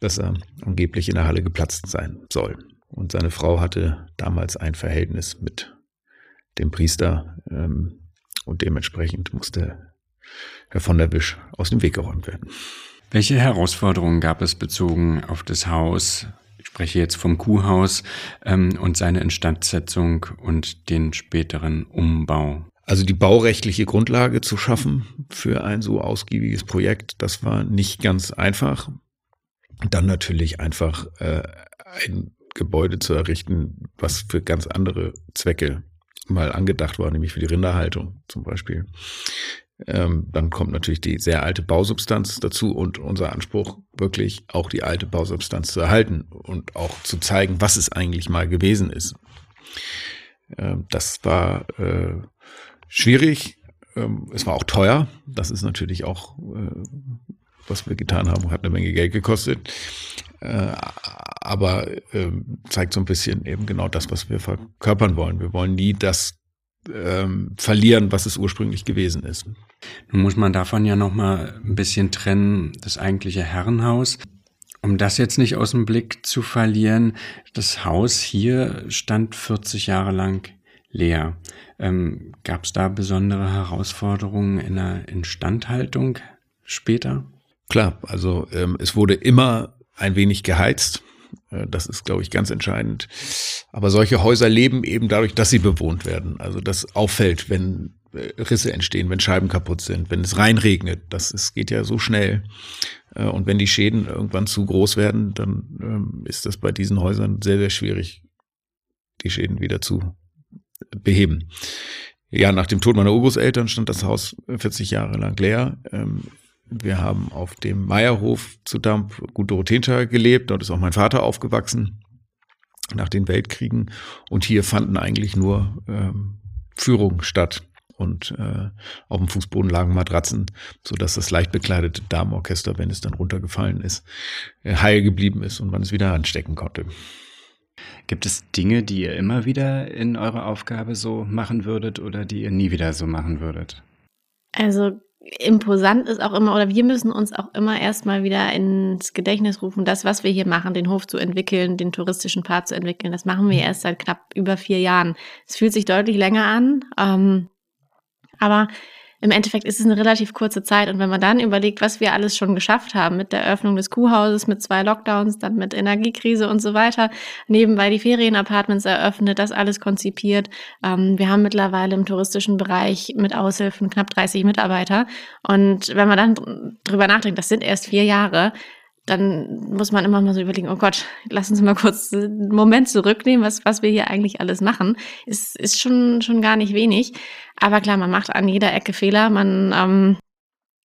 dass er angeblich in der Halle geplatzt sein soll. Und seine Frau hatte damals ein Verhältnis mit dem Priester ähm, und dementsprechend musste Herr von der Wisch aus dem Weg geräumt werden. Welche Herausforderungen gab es bezogen auf das Haus ich spreche jetzt vom Kuhhaus ähm, und seine Instandsetzung und den späteren Umbau. Also die baurechtliche Grundlage zu schaffen für ein so ausgiebiges Projekt, das war nicht ganz einfach. Dann natürlich einfach äh, ein Gebäude zu errichten, was für ganz andere Zwecke mal angedacht war, nämlich für die Rinderhaltung zum Beispiel. Ähm, dann kommt natürlich die sehr alte Bausubstanz dazu und unser Anspruch, wirklich auch die alte Bausubstanz zu erhalten und auch zu zeigen, was es eigentlich mal gewesen ist. Ähm, das war äh, schwierig. Ähm, es war auch teuer. Das ist natürlich auch äh, was wir getan haben, hat eine Menge Geld gekostet. Äh, aber äh, zeigt so ein bisschen eben genau das, was wir verkörpern wollen. Wir wollen nie das ähm, verlieren, was es ursprünglich gewesen ist. Nun muss man davon ja noch mal ein bisschen trennen, das eigentliche Herrenhaus. Um das jetzt nicht aus dem Blick zu verlieren, das Haus hier stand 40 Jahre lang leer. Ähm, Gab es da besondere Herausforderungen in der Instandhaltung später? Klar, also ähm, es wurde immer ein wenig geheizt. Äh, das ist, glaube ich, ganz entscheidend. Aber solche Häuser leben eben dadurch, dass sie bewohnt werden. Also das auffällt, wenn äh, Risse entstehen, wenn Scheiben kaputt sind, wenn es reinregnet. Das ist, geht ja so schnell. Äh, und wenn die Schäden irgendwann zu groß werden, dann ähm, ist das bei diesen Häusern sehr, sehr schwierig, die Schäden wieder zu beheben. Ja, nach dem Tod meiner Urgroßeltern stand das Haus 40 Jahre lang leer. Wir haben auf dem Meierhof zu Damp Gut Dorotheenthal gelebt. Dort ist auch mein Vater aufgewachsen nach den Weltkriegen. Und hier fanden eigentlich nur ähm, Führungen statt. Und äh, auf dem Fußboden lagen Matratzen, sodass das leicht bekleidete Damenorchester, wenn es dann runtergefallen ist, äh, heil geblieben ist und man es wieder anstecken konnte. Gibt es Dinge, die ihr immer wieder in eurer Aufgabe so machen würdet oder die ihr nie wieder so machen würdet? Also imposant ist auch immer, oder wir müssen uns auch immer erstmal wieder ins Gedächtnis rufen, das, was wir hier machen, den Hof zu entwickeln, den touristischen Part zu entwickeln, das machen wir mhm. erst seit knapp über vier Jahren. Es fühlt sich deutlich länger an, ähm, aber im Endeffekt ist es eine relativ kurze Zeit. Und wenn man dann überlegt, was wir alles schon geschafft haben mit der Eröffnung des Kuhhauses, mit zwei Lockdowns, dann mit Energiekrise und so weiter, nebenbei die Ferienapartments eröffnet, das alles konzipiert. Ähm, wir haben mittlerweile im touristischen Bereich mit Aushilfen knapp 30 Mitarbeiter. Und wenn man dann drüber nachdenkt, das sind erst vier Jahre, dann muss man immer mal so überlegen, oh Gott, lass uns mal kurz einen Moment zurücknehmen, was, was wir hier eigentlich alles machen. Ist, ist schon, schon gar nicht wenig. Aber klar, man macht an jeder Ecke Fehler. Man, ähm,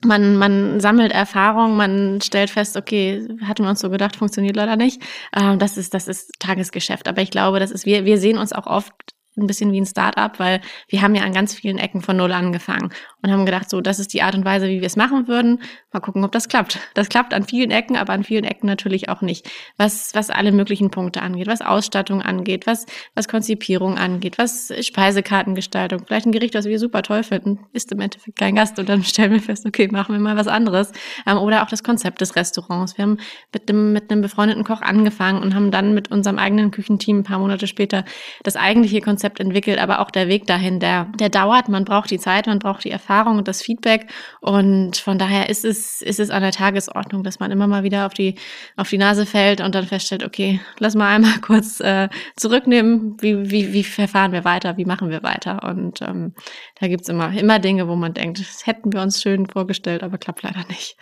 man, man sammelt Erfahrung, man stellt fest, okay, hatten wir uns so gedacht, funktioniert leider nicht. Ähm, das ist, das ist Tagesgeschäft. Aber ich glaube, das ist, wir, wir sehen uns auch oft ein bisschen wie ein Start-up, weil wir haben ja an ganz vielen Ecken von Null angefangen und haben gedacht, so, das ist die Art und Weise, wie wir es machen würden. Mal gucken, ob das klappt. Das klappt an vielen Ecken, aber an vielen Ecken natürlich auch nicht. Was, was alle möglichen Punkte angeht, was Ausstattung angeht, was, was Konzipierung angeht, was Speisekartengestaltung. Vielleicht ein Gericht, was wir super toll finden, ist im Endeffekt kein Gast und dann stellen wir fest, okay, machen wir mal was anderes. Ähm, oder auch das Konzept des Restaurants. Wir haben mit einem, mit einem befreundeten Koch angefangen und haben dann mit unserem eigenen Küchenteam ein paar Monate später das eigentliche Konzept Konzept entwickelt, aber auch der Weg dahin, der, der dauert. Man braucht die Zeit, man braucht die Erfahrung und das Feedback. Und von daher ist es, ist es an der Tagesordnung, dass man immer mal wieder auf die, auf die Nase fällt und dann feststellt, okay, lass mal einmal kurz äh, zurücknehmen. Wie, wie, wie verfahren wir weiter? Wie machen wir weiter? Und ähm, da gibt's immer, immer Dinge, wo man denkt, das hätten wir uns schön vorgestellt, aber klappt leider nicht.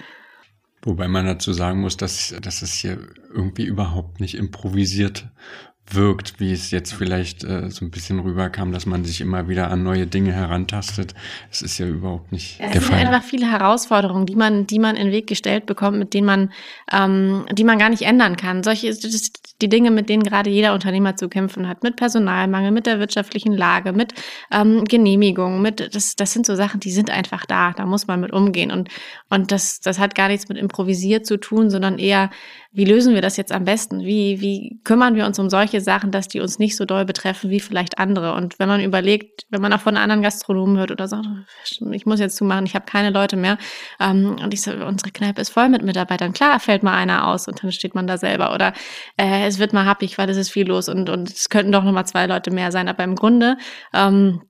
Wobei man dazu sagen muss, dass, dass es hier irgendwie überhaupt nicht improvisiert wirkt, wie es jetzt vielleicht äh, so ein bisschen rüberkam, dass man sich immer wieder an neue Dinge herantastet. Es ist ja überhaupt nicht es der Fall. Es sind einfach viele Herausforderungen, die man, die man in den Weg gestellt bekommt, mit denen man, ähm, die man gar nicht ändern kann. Solche die Dinge, mit denen gerade jeder Unternehmer zu kämpfen hat, mit Personalmangel, mit der wirtschaftlichen Lage, mit ähm, Genehmigungen, mit das, das sind so Sachen, die sind einfach da. Da muss man mit umgehen und und das, das hat gar nichts mit improvisiert zu tun, sondern eher wie lösen wir das jetzt am besten? Wie, wie kümmern wir uns um solche Sachen, dass die uns nicht so doll betreffen wie vielleicht andere? Und wenn man überlegt, wenn man auch von anderen Gastronomen hört oder sagt, ich muss jetzt zumachen, ich habe keine Leute mehr ähm, und ich so, unsere Kneipe ist voll mit Mitarbeitern, klar fällt mal einer aus und dann steht man da selber oder äh, es wird mal happig, weil es ist viel los und, und es könnten doch noch mal zwei Leute mehr sein. Aber im Grunde ähm,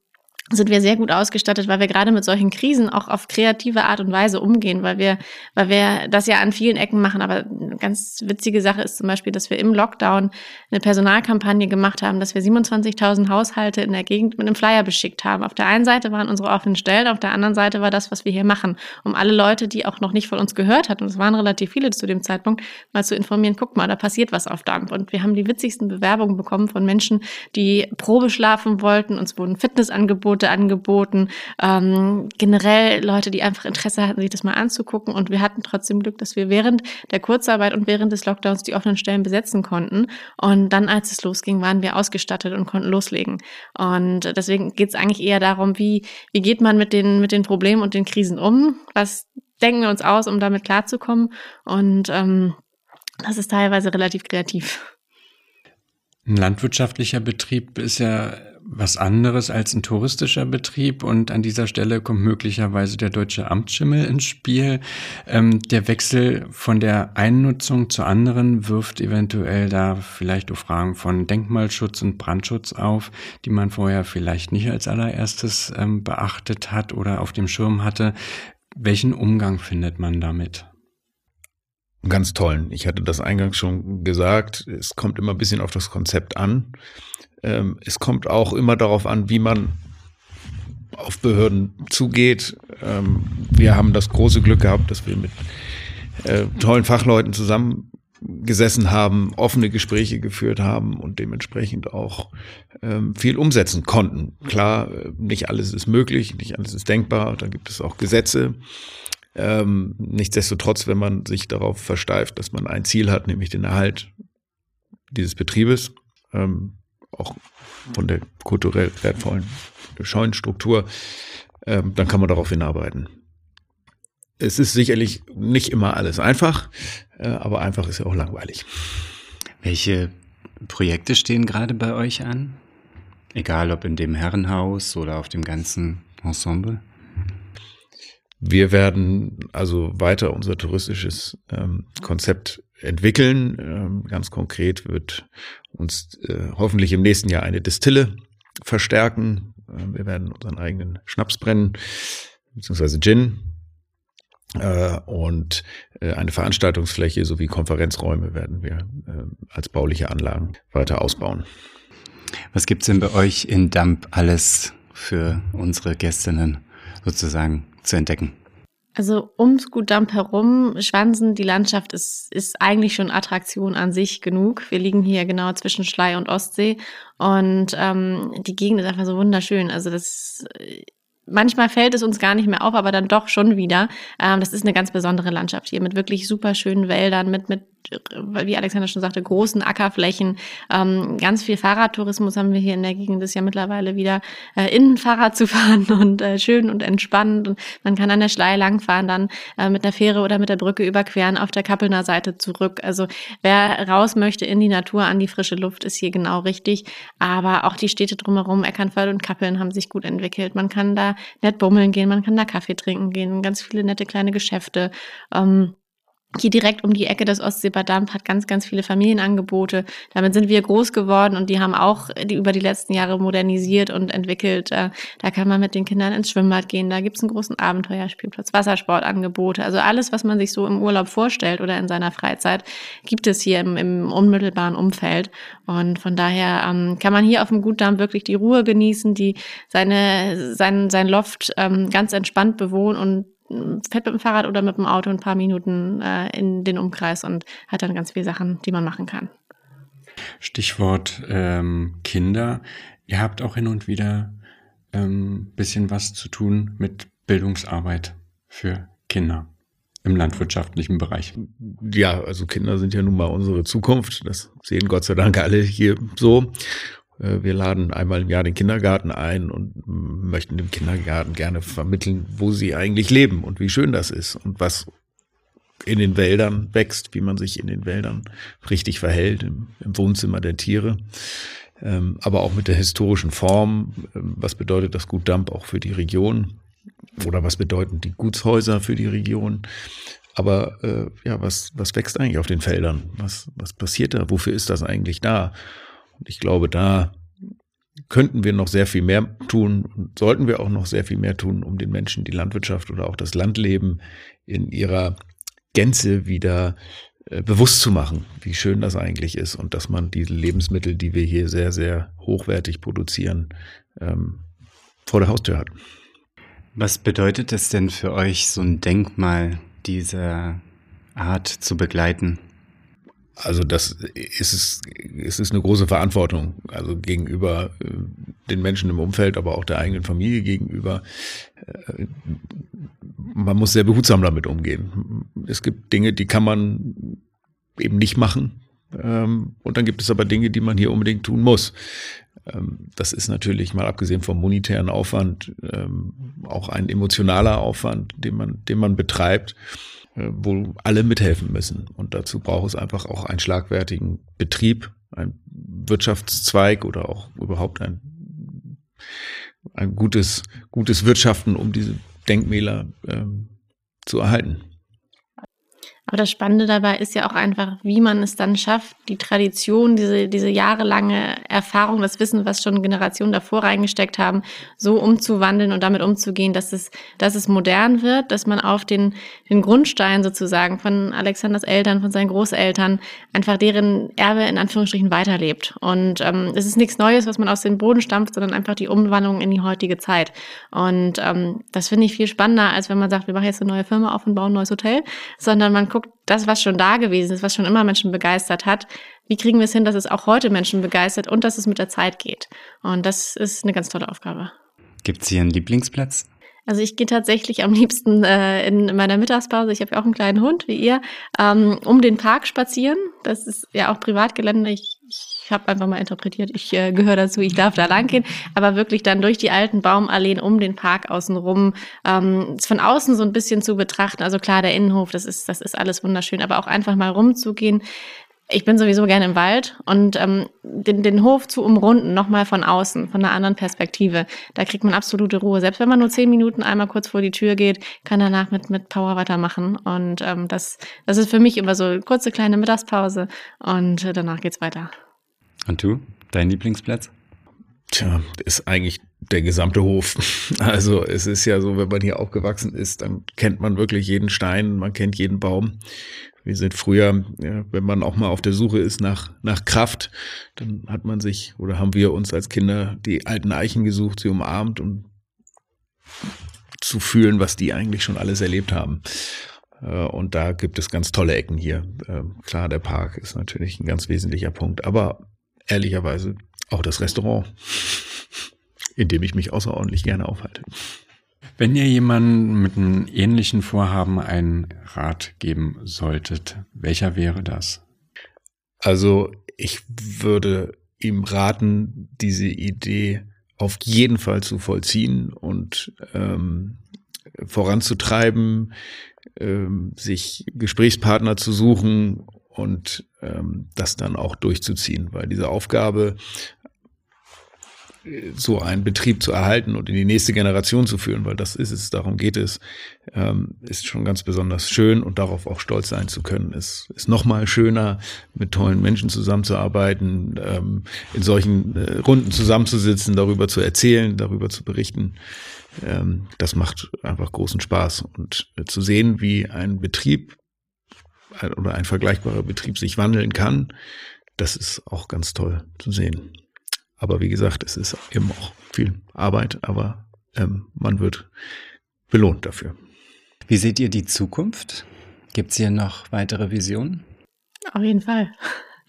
sind wir sehr gut ausgestattet, weil wir gerade mit solchen Krisen auch auf kreative Art und Weise umgehen, weil wir, weil wir das ja an vielen Ecken machen. Aber eine ganz witzige Sache ist zum Beispiel, dass wir im Lockdown eine Personalkampagne gemacht haben, dass wir 27.000 Haushalte in der Gegend mit einem Flyer beschickt haben. Auf der einen Seite waren unsere offenen Stellen, auf der anderen Seite war das, was wir hier machen, um alle Leute, die auch noch nicht von uns gehört hatten, und es waren relativ viele zu dem Zeitpunkt, mal zu informieren, guck mal, da passiert was auf Damp. Und wir haben die witzigsten Bewerbungen bekommen von Menschen, die Probe schlafen wollten, uns wurden Fitnessangebote Angebote angeboten. Ähm, generell Leute, die einfach Interesse hatten, sich das mal anzugucken. Und wir hatten trotzdem Glück, dass wir während der Kurzarbeit und während des Lockdowns die offenen Stellen besetzen konnten. Und dann, als es losging, waren wir ausgestattet und konnten loslegen. Und deswegen geht es eigentlich eher darum, wie, wie geht man mit den, mit den Problemen und den Krisen um? Was denken wir uns aus, um damit klarzukommen. Und ähm, das ist teilweise relativ kreativ. Ein landwirtschaftlicher Betrieb ist ja was anderes als ein touristischer Betrieb und an dieser Stelle kommt möglicherweise der deutsche Amtsschimmel ins Spiel. Ähm, der Wechsel von der Einnutzung zur anderen wirft eventuell da vielleicht auch Fragen von Denkmalschutz und Brandschutz auf, die man vorher vielleicht nicht als allererstes ähm, beachtet hat oder auf dem Schirm hatte. Welchen Umgang findet man damit? Ganz tollen. Ich hatte das eingangs schon gesagt. Es kommt immer ein bisschen auf das Konzept an. Ähm, es kommt auch immer darauf an, wie man auf Behörden zugeht. Ähm, wir haben das große Glück gehabt, dass wir mit äh, tollen Fachleuten zusammengesessen haben, offene Gespräche geführt haben und dementsprechend auch ähm, viel umsetzen konnten. Klar, äh, nicht alles ist möglich, nicht alles ist denkbar. Da gibt es auch Gesetze. Ähm, nichtsdestotrotz, wenn man sich darauf versteift, dass man ein Ziel hat, nämlich den Erhalt dieses Betriebes, ähm, auch von der kulturell wertvollen Scheunenstruktur, ähm, dann kann man darauf hinarbeiten. Es ist sicherlich nicht immer alles einfach, äh, aber einfach ist ja auch langweilig. Welche Projekte stehen gerade bei euch an? Egal ob in dem Herrenhaus oder auf dem ganzen Ensemble? Wir werden also weiter unser touristisches ähm, Konzept entwickeln. Ähm, ganz konkret wird uns äh, hoffentlich im nächsten Jahr eine Distille verstärken. Äh, wir werden unseren eigenen Schnaps brennen, beziehungsweise Gin. Äh, und äh, eine Veranstaltungsfläche sowie Konferenzräume werden wir äh, als bauliche Anlagen weiter ausbauen. Was gibt's denn bei euch in Damp alles für unsere Gästinnen sozusagen zu entdecken? Also ums Gutdamp herum, Schwansen, die Landschaft ist, ist eigentlich schon Attraktion an sich genug. Wir liegen hier genau zwischen Schlei und Ostsee und ähm, die Gegend ist einfach so wunderschön. Also das manchmal fällt es uns gar nicht mehr auf, aber dann doch schon wieder. Ähm, das ist eine ganz besondere Landschaft hier mit wirklich super schönen Wäldern, mit, mit wie Alexander schon sagte, großen Ackerflächen. Ähm, ganz viel Fahrradtourismus haben wir hier in der Gegend. Das ist ja mittlerweile wieder äh, in Fahrrad zu fahren und äh, schön und entspannend. Und man kann an der Schlei langfahren, dann äh, mit der Fähre oder mit der Brücke überqueren, auf der Kappelner Seite zurück. Also wer raus möchte in die Natur, an die frische Luft, ist hier genau richtig. Aber auch die Städte drumherum, Eckernförde und Kappeln, haben sich gut entwickelt. Man kann da nett bummeln gehen, man kann da Kaffee trinken gehen, ganz viele nette kleine Geschäfte. Ähm, hier direkt um die Ecke des Ostseebadamp hat ganz, ganz viele Familienangebote. Damit sind wir groß geworden und die haben auch die, über die letzten Jahre modernisiert und entwickelt. Äh, da kann man mit den Kindern ins Schwimmbad gehen, da gibt's einen großen Abenteuerspielplatz, Wassersportangebote. Also alles, was man sich so im Urlaub vorstellt oder in seiner Freizeit, gibt es hier im, im unmittelbaren Umfeld. Und von daher ähm, kann man hier auf dem Gutdamm wirklich die Ruhe genießen, die seine, sein, sein Loft ähm, ganz entspannt bewohnen und fährt mit dem Fahrrad oder mit dem Auto ein paar Minuten äh, in den Umkreis und hat dann ganz viele Sachen, die man machen kann. Stichwort ähm, Kinder. Ihr habt auch hin und wieder ähm, bisschen was zu tun mit Bildungsarbeit für Kinder im landwirtschaftlichen Bereich. Ja, also Kinder sind ja nun mal unsere Zukunft. Das sehen Gott sei Dank alle hier so. Äh, wir laden einmal im Jahr den Kindergarten ein und möchten dem Kindergarten gerne vermitteln, wo sie eigentlich leben und wie schön das ist und was in den Wäldern wächst, wie man sich in den Wäldern richtig verhält, im, im Wohnzimmer der Tiere. Ähm, aber auch mit der historischen Form. Ähm, was bedeutet das Gut Damp auch für die Region? Oder was bedeuten die Gutshäuser für die Region? Aber äh, ja, was, was wächst eigentlich auf den Feldern? Was, was passiert da? Wofür ist das eigentlich da? Und ich glaube, da könnten wir noch sehr viel mehr tun und sollten wir auch noch sehr viel mehr tun, um den Menschen die Landwirtschaft oder auch das Landleben in ihrer Gänze wieder äh, bewusst zu machen, wie schön das eigentlich ist und dass man diese Lebensmittel, die wir hier sehr, sehr hochwertig produzieren, ähm, vor der Haustür hat. Was bedeutet es denn für euch, so ein Denkmal dieser Art zu begleiten? Also das ist es, es ist eine große Verantwortung, also gegenüber äh, den Menschen im Umfeld, aber auch der eigenen Familie gegenüber. Äh, man muss sehr behutsam damit umgehen. Es gibt Dinge, die kann man eben nicht machen. Ähm, und dann gibt es aber Dinge, die man hier unbedingt tun muss. Ähm, das ist natürlich mal abgesehen vom monetären Aufwand ähm, auch ein emotionaler Aufwand, den man, den man betreibt, wo alle mithelfen müssen. Und dazu braucht es einfach auch einen schlagwertigen Betrieb, ein Wirtschaftszweig oder auch überhaupt ein, ein gutes, gutes Wirtschaften, um diese Denkmäler ähm, zu erhalten. Aber das Spannende dabei ist ja auch einfach, wie man es dann schafft, die Tradition, diese, diese jahrelange Erfahrung, das Wissen, was schon Generationen davor reingesteckt haben, so umzuwandeln und damit umzugehen, dass es, dass es modern wird, dass man auf den, den Grundstein sozusagen von Alexanders Eltern, von seinen Großeltern, einfach deren Erbe in Anführungsstrichen weiterlebt. Und ähm, es ist nichts Neues, was man aus dem Boden stampft, sondern einfach die Umwandlung in die heutige Zeit. Und ähm, das finde ich viel spannender, als wenn man sagt, wir machen jetzt eine neue Firma auf und bauen ein neues Hotel, sondern man guckt, das, was schon da gewesen ist, was schon immer Menschen begeistert hat, wie kriegen wir es hin, dass es auch heute Menschen begeistert und dass es mit der Zeit geht? Und das ist eine ganz tolle Aufgabe. Gibt es hier einen Lieblingsplatz? Also ich gehe tatsächlich am liebsten äh, in meiner Mittagspause, ich habe ja auch einen kleinen Hund wie ihr, ähm, um den Park spazieren. Das ist ja auch Privatgelände. Ich, ich habe einfach mal interpretiert, ich äh, gehöre dazu, ich darf da lang gehen. Aber wirklich dann durch die alten Baumalleen um den Park außenrum, ähm, von außen so ein bisschen zu betrachten. Also klar, der Innenhof, das ist, das ist alles wunderschön, aber auch einfach mal rumzugehen ich bin sowieso gerne im Wald und ähm, den, den Hof zu umrunden, nochmal von außen, von einer anderen Perspektive, da kriegt man absolute Ruhe. Selbst wenn man nur zehn Minuten einmal kurz vor die Tür geht, kann danach mit, mit Power weitermachen. Und ähm, das, das ist für mich immer so eine kurze kleine Mittagspause und äh, danach geht's weiter. Und du, dein Lieblingsplatz? Tja, ist eigentlich der gesamte Hof. Also es ist ja so, wenn man hier aufgewachsen ist, dann kennt man wirklich jeden Stein, man kennt jeden Baum. Wir sind früher, ja, wenn man auch mal auf der Suche ist nach, nach Kraft, dann hat man sich oder haben wir uns als Kinder die alten Eichen gesucht, sie umarmt, um zu fühlen, was die eigentlich schon alles erlebt haben. Äh, und da gibt es ganz tolle Ecken hier. Ähm, klar, der Park ist natürlich ein ganz wesentlicher Punkt, aber ehrlicherweise auch das Restaurant, in dem ich mich außerordentlich gerne aufhalte. Wenn ihr jemandem mit einem ähnlichen Vorhaben einen Rat geben solltet, welcher wäre das? Also ich würde ihm raten, diese Idee auf jeden Fall zu vollziehen und ähm, voranzutreiben, ähm, sich Gesprächspartner zu suchen und ähm, das dann auch durchzuziehen, weil diese Aufgabe so einen Betrieb zu erhalten und in die nächste Generation zu führen, weil das ist es, darum geht es, ähm, ist schon ganz besonders schön und darauf auch stolz sein zu können. Es ist nochmal schöner, mit tollen Menschen zusammenzuarbeiten, ähm, in solchen äh, Runden zusammenzusitzen, darüber zu erzählen, darüber zu berichten. Ähm, das macht einfach großen Spaß und äh, zu sehen, wie ein Betrieb oder ein vergleichbarer Betrieb sich wandeln kann, das ist auch ganz toll zu sehen. Aber wie gesagt, es ist eben auch viel Arbeit, aber ähm, man wird belohnt dafür. Wie seht ihr die Zukunft? Gibt es hier noch weitere Visionen? Auf jeden Fall.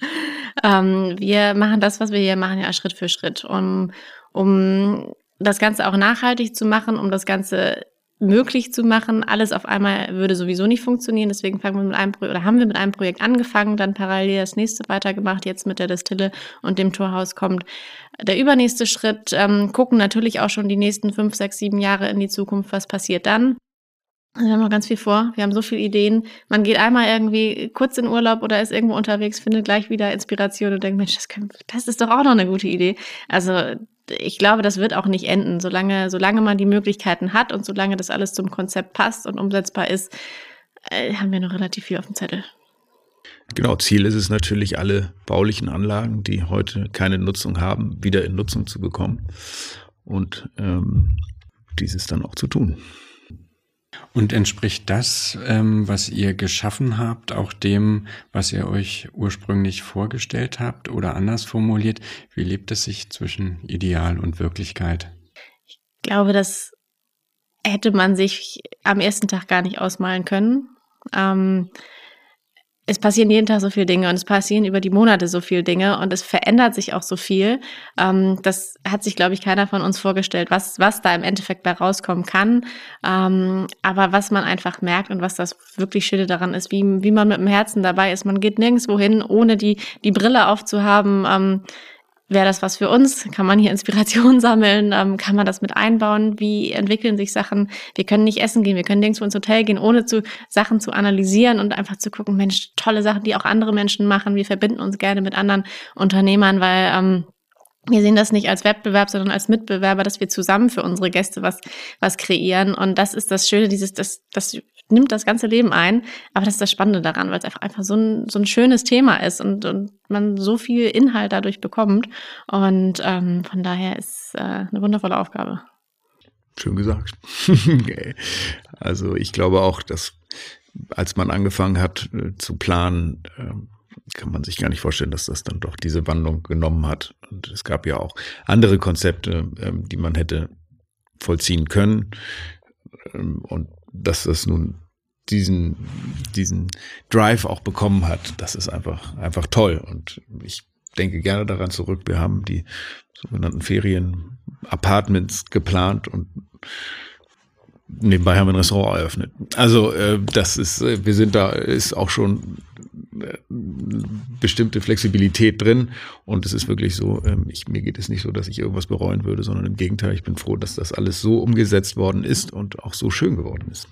ähm, wir machen das, was wir hier machen, ja Schritt für Schritt, um, um das Ganze auch nachhaltig zu machen, um das Ganze möglich zu machen. Alles auf einmal würde sowieso nicht funktionieren. Deswegen fangen wir mit einem Projekt oder haben wir mit einem Projekt angefangen, dann parallel das nächste weitergemacht. Jetzt mit der Destille und dem Torhaus kommt der übernächste Schritt. Ähm, gucken natürlich auch schon die nächsten fünf, sechs, sieben Jahre in die Zukunft. Was passiert dann? Wir haben noch ganz viel vor. Wir haben so viele Ideen. Man geht einmal irgendwie kurz in Urlaub oder ist irgendwo unterwegs, findet gleich wieder Inspiration und denkt, Mensch, das, können, das ist doch auch noch eine gute Idee. Also ich glaube, das wird auch nicht enden. Solange, solange man die Möglichkeiten hat und solange das alles zum Konzept passt und umsetzbar ist, äh, haben wir noch relativ viel auf dem Zettel. Genau, Ziel ist es natürlich, alle baulichen Anlagen, die heute keine Nutzung haben, wieder in Nutzung zu bekommen und ähm, dieses dann auch zu tun. Und entspricht das, ähm, was ihr geschaffen habt, auch dem, was ihr euch ursprünglich vorgestellt habt oder anders formuliert? Wie lebt es sich zwischen Ideal und Wirklichkeit? Ich glaube, das hätte man sich am ersten Tag gar nicht ausmalen können. Ähm, es passieren jeden Tag so viele Dinge und es passieren über die Monate so viele Dinge und es verändert sich auch so viel. Ähm, das hat sich, glaube ich, keiner von uns vorgestellt, was, was da im Endeffekt bei rauskommen kann. Ähm, aber was man einfach merkt und was das wirklich Schöne daran ist, wie, wie man mit dem Herzen dabei ist. Man geht nirgendwo hin, ohne die, die Brille aufzuhaben. Ähm, wäre das was für uns? Kann man hier Inspiration sammeln? Ähm, kann man das mit einbauen? Wie entwickeln sich Sachen? Wir können nicht essen gehen, wir können nirgendwo ins Hotel gehen, ohne zu Sachen zu analysieren und einfach zu gucken, Mensch, tolle Sachen, die auch andere Menschen machen. Wir verbinden uns gerne mit anderen Unternehmern, weil ähm, wir sehen das nicht als Wettbewerb, sondern als Mitbewerber, dass wir zusammen für unsere Gäste was, was kreieren. Und das ist das Schöne, dieses, das, das nimmt das ganze Leben ein. Aber das ist das Spannende daran, weil es einfach, einfach so ein, so ein schönes Thema ist und, und man so viel Inhalt dadurch bekommt. Und ähm, von daher ist äh, eine wundervolle Aufgabe. Schön gesagt. also ich glaube auch, dass als man angefangen hat äh, zu planen, äh, kann man sich gar nicht vorstellen, dass das dann doch diese Wandlung genommen hat. Und es gab ja auch andere Konzepte, ähm, die man hätte vollziehen können. Ähm, und dass das nun diesen, diesen Drive auch bekommen hat, das ist einfach, einfach toll. Und ich denke gerne daran zurück. Wir haben die sogenannten Ferien-Apartments geplant und nebenbei haben wir ein Restaurant eröffnet. Also äh, das ist, äh, wir sind da, ist auch schon bestimmte Flexibilität drin und es ist wirklich so, ähm, ich, mir geht es nicht so, dass ich irgendwas bereuen würde, sondern im Gegenteil, ich bin froh, dass das alles so umgesetzt worden ist und auch so schön geworden ist.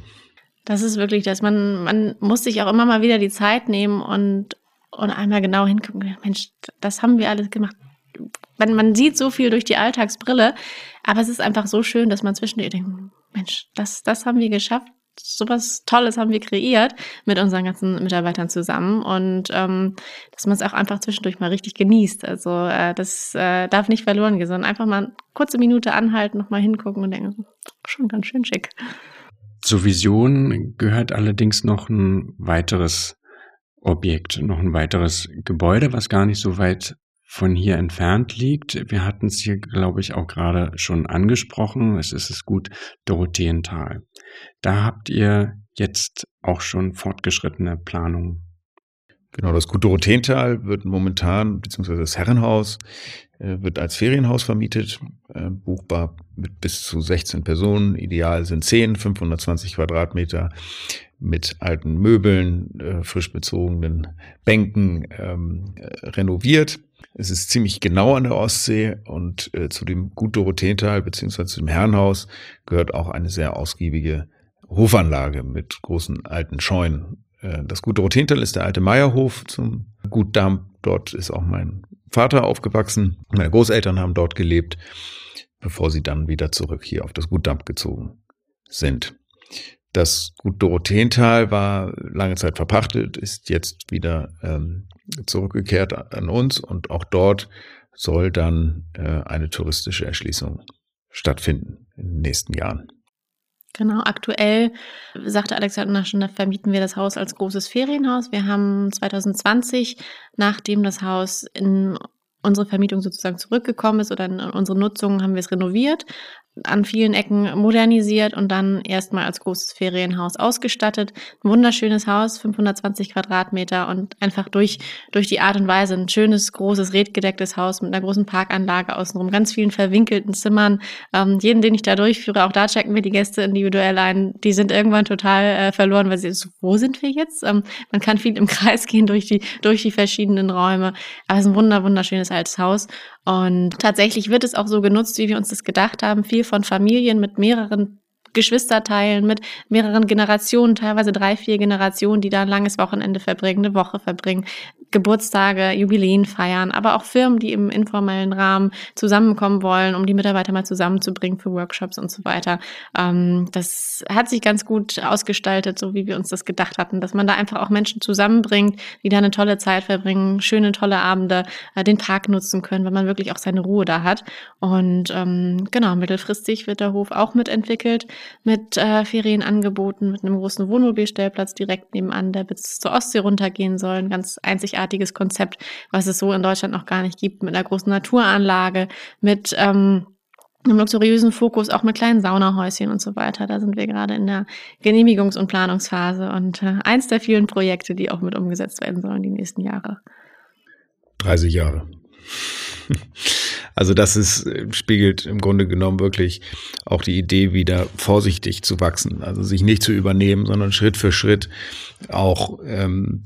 Das ist wirklich das. Man, man muss sich auch immer mal wieder die Zeit nehmen und, und einmal genau hingucken. Mensch, das haben wir alles gemacht. Man, man sieht so viel durch die Alltagsbrille, aber es ist einfach so schön, dass man zwischendurch denkt, Mensch, das, das haben wir geschafft. So was Tolles haben wir kreiert mit unseren ganzen Mitarbeitern zusammen und ähm, dass man es auch einfach zwischendurch mal richtig genießt. Also äh, das äh, darf nicht verloren gehen, sondern einfach mal eine kurze Minute anhalten, nochmal hingucken und denken, schon ganz schön schick. Zur Vision gehört allerdings noch ein weiteres Objekt, noch ein weiteres Gebäude, was gar nicht so weit von hier entfernt liegt. Wir hatten es hier, glaube ich, auch gerade schon angesprochen. Es ist es gut Dorotheental. Da habt ihr jetzt auch schon fortgeschrittene Planungen. Genau, das Gut Dorotheental wird momentan, beziehungsweise das Herrenhaus, äh, wird als Ferienhaus vermietet, äh, buchbar mit bis zu 16 Personen. Ideal sind 10, 520 Quadratmeter mit alten Möbeln, äh, frisch bezogenen Bänken ähm, renoviert. Es ist ziemlich genau an der Ostsee und äh, zu dem Gut Dorotheental beziehungsweise zu dem Herrenhaus gehört auch eine sehr ausgiebige Hofanlage mit großen alten Scheunen. Äh, das Gut Dorotheental ist der alte Meierhof zum Gut Damm. Dort ist auch mein Vater aufgewachsen. Meine Großeltern haben dort gelebt, bevor sie dann wieder zurück hier auf das Gut Damm gezogen sind. Das Gut Dorotheental war lange Zeit verpachtet, ist jetzt wieder ähm, zurückgekehrt an uns und auch dort soll dann äh, eine touristische Erschließung stattfinden in den nächsten Jahren. Genau, aktuell sagte Alexander schon, da vermieten wir das Haus als großes Ferienhaus. Wir haben 2020, nachdem das Haus in unsere Vermietung sozusagen zurückgekommen ist oder in unsere Nutzung, haben wir es renoviert, an vielen Ecken modernisiert und dann erstmal als großes Ferienhaus ausgestattet. Ein wunderschönes Haus, 520 Quadratmeter und einfach durch, durch die Art und Weise ein schönes, großes, redgedecktes Haus mit einer großen Parkanlage außenrum, ganz vielen verwinkelten Zimmern. Ähm, jeden, den ich da durchführe, auch da checken wir die Gäste individuell ein. Die sind irgendwann total äh, verloren, weil sie so, wo sind wir jetzt? Ähm, man kann viel im Kreis gehen durch die, durch die verschiedenen Räume. Aber es ist ein wunder, wunderschönes Haus. Und tatsächlich wird es auch so genutzt, wie wir uns das gedacht haben. Viel von Familien mit mehreren Geschwisterteilen, mit mehreren Generationen, teilweise drei, vier Generationen, die da ein langes Wochenende verbringen, eine Woche verbringen, Geburtstage, Jubiläen feiern, aber auch Firmen, die im informellen Rahmen zusammenkommen wollen, um die Mitarbeiter mal zusammenzubringen für Workshops und so weiter. Ähm, das hat sich ganz gut ausgestaltet, so wie wir uns das gedacht hatten, dass man da einfach auch Menschen zusammenbringt, die da eine tolle Zeit verbringen, schöne, tolle Abende, äh, den Park nutzen können, weil man wirklich auch seine Ruhe da hat. Und ähm, genau, mittelfristig wird der Hof auch mitentwickelt mit äh, Ferienangeboten, mit einem großen Wohnmobilstellplatz direkt nebenan, der bis zur Ostsee runtergehen soll. Ganz einzigartiges Konzept, was es so in Deutschland noch gar nicht gibt, mit einer großen Naturanlage, mit ähm, einem luxuriösen Fokus, auch mit kleinen Saunahäuschen und so weiter. Da sind wir gerade in der Genehmigungs- und Planungsphase und äh, eins der vielen Projekte, die auch mit umgesetzt werden sollen die nächsten Jahre. 30 Jahre. Also das ist, äh, spiegelt im Grunde genommen wirklich auch die Idee wieder vorsichtig zu wachsen, also sich nicht zu übernehmen, sondern Schritt für Schritt auch ähm,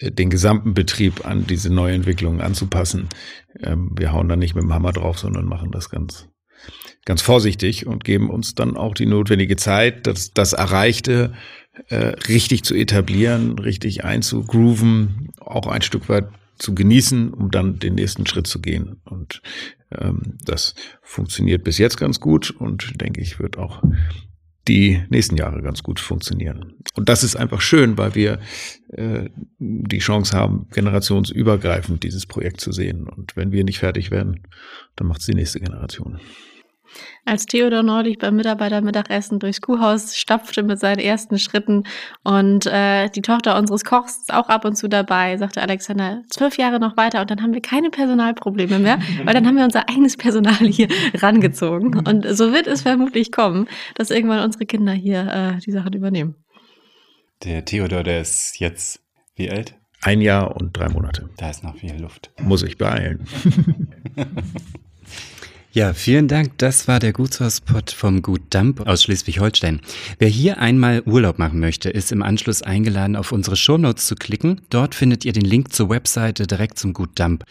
den gesamten Betrieb an diese Neuentwicklungen anzupassen. Ähm, wir hauen da nicht mit dem Hammer drauf, sondern machen das ganz, ganz vorsichtig und geben uns dann auch die notwendige Zeit, das, das Erreichte äh, richtig zu etablieren, richtig einzugrooven, auch ein Stück weit zu genießen, um dann den nächsten Schritt zu gehen. Und ähm, das funktioniert bis jetzt ganz gut und denke ich, wird auch die nächsten Jahre ganz gut funktionieren. Und das ist einfach schön, weil wir äh, die Chance haben, generationsübergreifend dieses Projekt zu sehen. Und wenn wir nicht fertig werden, dann macht es die nächste Generation. Als Theodor neulich beim Mitarbeitermittagessen durchs Kuhhaus stapfte mit seinen ersten Schritten und äh, die Tochter unseres Kochs ist auch ab und zu dabei, sagte Alexander, zwölf Jahre noch weiter und dann haben wir keine Personalprobleme mehr, weil dann haben wir unser eigenes Personal hier rangezogen. Und so wird es vermutlich kommen, dass irgendwann unsere Kinder hier äh, die Sachen übernehmen. Der Theodor, der ist jetzt wie alt? Ein Jahr und drei Monate. Da ist noch viel Luft. Muss ich beeilen. Ja, vielen Dank. Das war der Gutshauspot vom Gut Damp aus Schleswig-Holstein. Wer hier einmal Urlaub machen möchte, ist im Anschluss eingeladen, auf unsere Shownotes zu klicken. Dort findet ihr den Link zur Webseite direkt zum Gut Damp.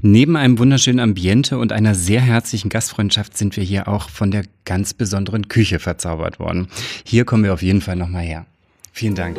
Neben einem wunderschönen Ambiente und einer sehr herzlichen Gastfreundschaft sind wir hier auch von der ganz besonderen Küche verzaubert worden. Hier kommen wir auf jeden Fall nochmal her. Vielen Dank.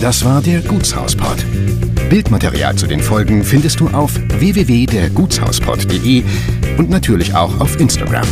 Das war der Gutshauspod. Bildmaterial zu den Folgen findest du auf www.dergutshauspod.de und natürlich auch auf Instagram.